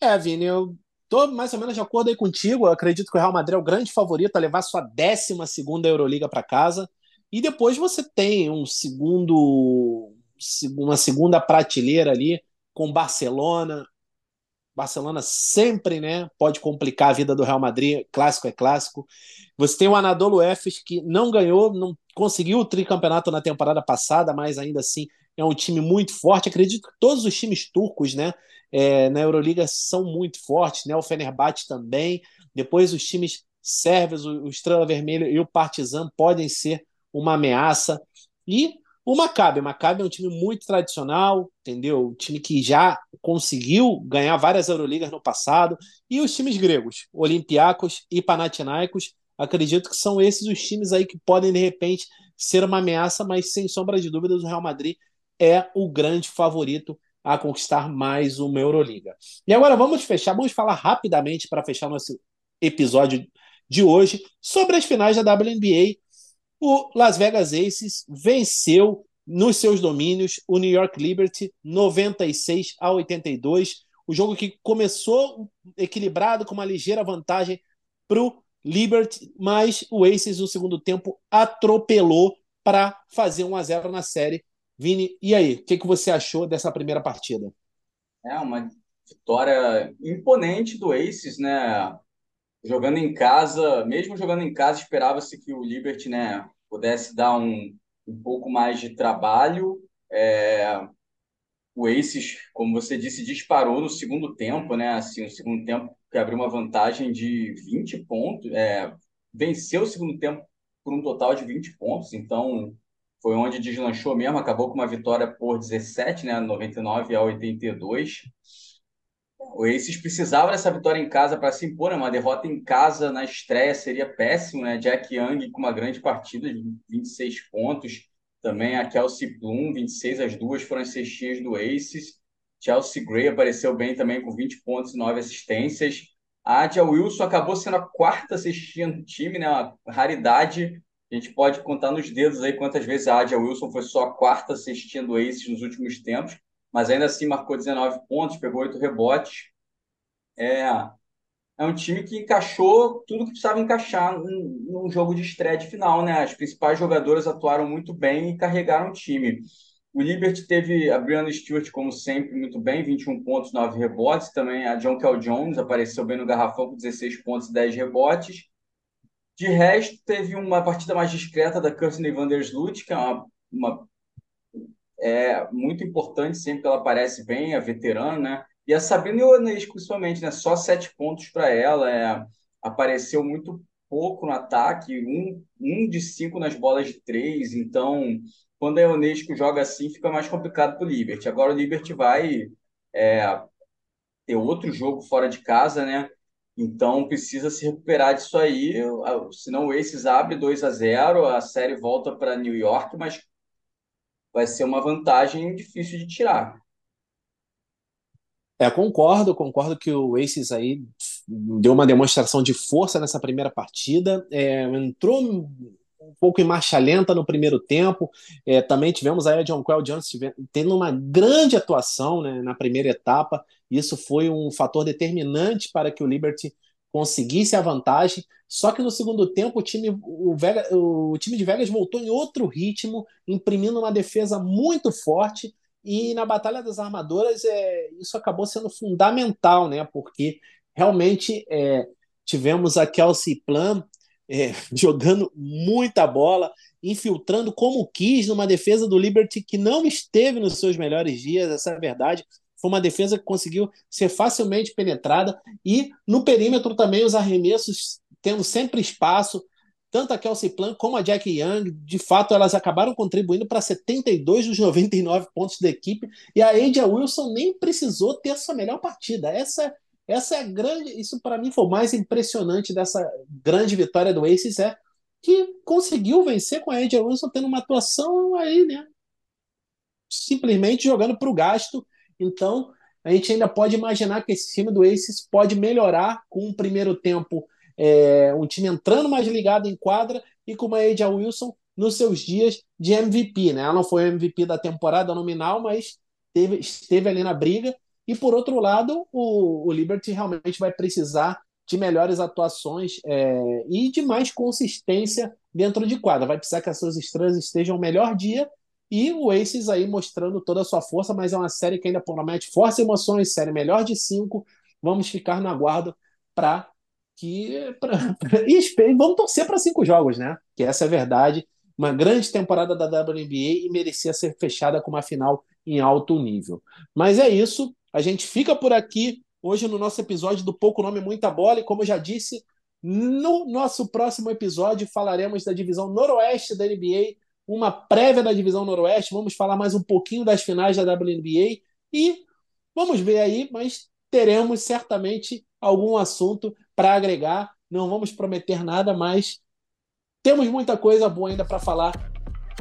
É, Vini, eu tô mais ou menos de acordo aí contigo. Eu acredito que o Real Madrid é o grande favorito a levar sua 12 segunda Euroliga para casa. E depois você tem um segundo, uma segunda prateleira ali com Barcelona, Barcelona sempre né, pode complicar a vida do Real Madrid, clássico é clássico. Você tem o Anadolu Efes, que não ganhou, não conseguiu o tricampeonato na temporada passada, mas ainda assim é um time muito forte. Acredito que todos os times turcos né, é, na Euroliga são muito fortes, né? o Fenerbahçe também. Depois os times Sérvios, o Estrela Vermelha e o Partizan podem ser uma ameaça. E o Maccabi, o Maccabi é um time muito tradicional, entendeu? Um time que já conseguiu ganhar várias Euroligas no passado. E os times gregos, Olympiacos e Panathinaikos, acredito que são esses os times aí que podem, de repente, ser uma ameaça, mas sem sombra de dúvidas, o Real Madrid é o grande favorito a conquistar mais uma Euroliga. E agora vamos fechar, vamos falar rapidamente para fechar nosso episódio de hoje sobre as finais da WNBA o Las Vegas Aces venceu nos seus domínios o New York Liberty 96 a 82. O jogo que começou equilibrado com uma ligeira vantagem para o Liberty, mas o Aces no segundo tempo atropelou para fazer 1 a 0 na série. Vini, e aí, o que, que você achou dessa primeira partida? É uma vitória imponente do Aces, né? jogando em casa, mesmo jogando em casa, esperava-se que o Liberty, né, pudesse dar um, um pouco mais de trabalho. É, o Aces, como você disse, disparou no segundo tempo, né? Assim, o segundo tempo que abriu uma vantagem de 20 pontos, é, venceu o segundo tempo por um total de 20 pontos, então foi onde deslanchou mesmo, acabou com uma vitória por 17, né, 99 a 82. O Aces precisava dessa vitória em casa para se impor, né? Uma derrota em casa na estreia seria péssimo, né? Jack Young com uma grande partida de 26 pontos. Também a Kelsey Bloom, 26, as duas foram as cestinhas do Aces. Chelsea Gray apareceu bem também com 20 pontos e 9 assistências. A Adia Wilson acabou sendo a quarta cestinha do time, né? Uma raridade. A gente pode contar nos dedos aí quantas vezes a Adia Wilson foi só a quarta cestinha do Aces nos últimos tempos mas ainda assim marcou 19 pontos, pegou oito rebotes. É, é um time que encaixou tudo que precisava encaixar num, num jogo de estreia de final, né? As principais jogadoras atuaram muito bem e carregaram o time. O Liberty teve a Brianna Stewart, como sempre, muito bem, 21 pontos, 9 rebotes. Também a John Kel Jones apareceu bem no garrafão com 16 pontos e 10 rebotes. De resto, teve uma partida mais discreta da Kirsten Vandersloot, que é uma, uma é muito importante sempre que ela aparece bem, a veterana, né? E a Sabrina Ionesco, principalmente, né? Só sete pontos para ela, é, apareceu muito pouco no ataque, um, um de cinco nas bolas de três, então quando a Ionesco joga assim, fica mais complicado para o Liberty. Agora o Liberty vai é, ter outro jogo fora de casa, né? Então precisa se recuperar disso aí, senão o Aces abre 2 a 0 a série volta para New York, mas vai ser uma vantagem difícil de tirar. É, concordo, concordo que o Aces aí deu uma demonstração de força nessa primeira partida, é, entrou um pouco em marcha lenta no primeiro tempo, é, também tivemos aí a John Quell Jones tendo uma grande atuação né, na primeira etapa, isso foi um fator determinante para que o Liberty conseguisse a vantagem. Só que no segundo tempo o time, o, Vega, o time de Vegas voltou em outro ritmo, imprimindo uma defesa muito forte. E na Batalha das Armadoras é, isso acabou sendo fundamental, né? Porque realmente é, tivemos a Kelsey Plum é, jogando muita bola, infiltrando como quis numa defesa do Liberty que não esteve nos seus melhores dias, essa é a verdade. Foi uma defesa que conseguiu ser facilmente penetrada e no perímetro também os arremessos tendo sempre espaço. Tanto a Kelsey Plan como a Jack Young, de fato, elas acabaram contribuindo para 72 dos 99 pontos da equipe. E a Adia Wilson nem precisou ter sua melhor partida. Essa, essa é a grande. Isso para mim foi o mais impressionante dessa grande vitória do Aces, é que conseguiu vencer com a Adia Wilson tendo uma atuação aí, né? Simplesmente jogando para o gasto então, a gente ainda pode imaginar que esse time do Aces pode melhorar com um primeiro tempo, é, um time entrando mais ligado em quadra e com uma Aja Wilson nos seus dias de MVP. Né? Ela não foi MVP da temporada nominal, mas teve, esteve ali na briga. E por outro lado, o, o Liberty realmente vai precisar de melhores atuações é, e de mais consistência dentro de quadra. Vai precisar que as suas estrelas estejam no melhor dia e o Aces aí mostrando toda a sua força, mas é uma série que ainda promete força emoções, série melhor de cinco. Vamos ficar no aguardo para que. Pra, pra, e vamos torcer para cinco jogos, né? Que essa é a verdade. Uma grande temporada da WNBA e merecia ser fechada com uma final em alto nível. Mas é isso. A gente fica por aqui hoje no nosso episódio do Pouco Nome Muita Bola. E como eu já disse, No nosso próximo episódio, falaremos da divisão noroeste da NBA, uma prévia da divisão noroeste. Vamos falar mais um pouquinho das finais da WNBA e vamos ver aí, mas teremos certamente algum assunto para agregar. Não vamos prometer nada, mas temos muita coisa boa ainda para falar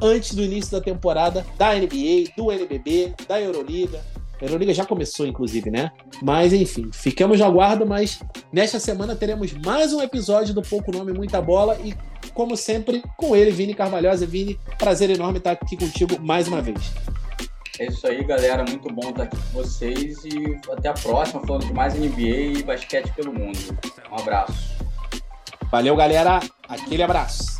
antes do início da temporada da NBA, do NBB, da Euroliga. A Euroliga já começou, inclusive, né? Mas enfim, ficamos no aguardo, mas nesta semana teremos mais um episódio do Pouco Nome Muita Bola e, como sempre, com ele, Vini Carvalhosa. Vini, prazer enorme estar aqui contigo mais uma vez. É isso aí, galera. Muito bom estar aqui com vocês e até a próxima, falando de mais NBA e basquete pelo mundo. Um abraço. Valeu, galera. Aquele abraço.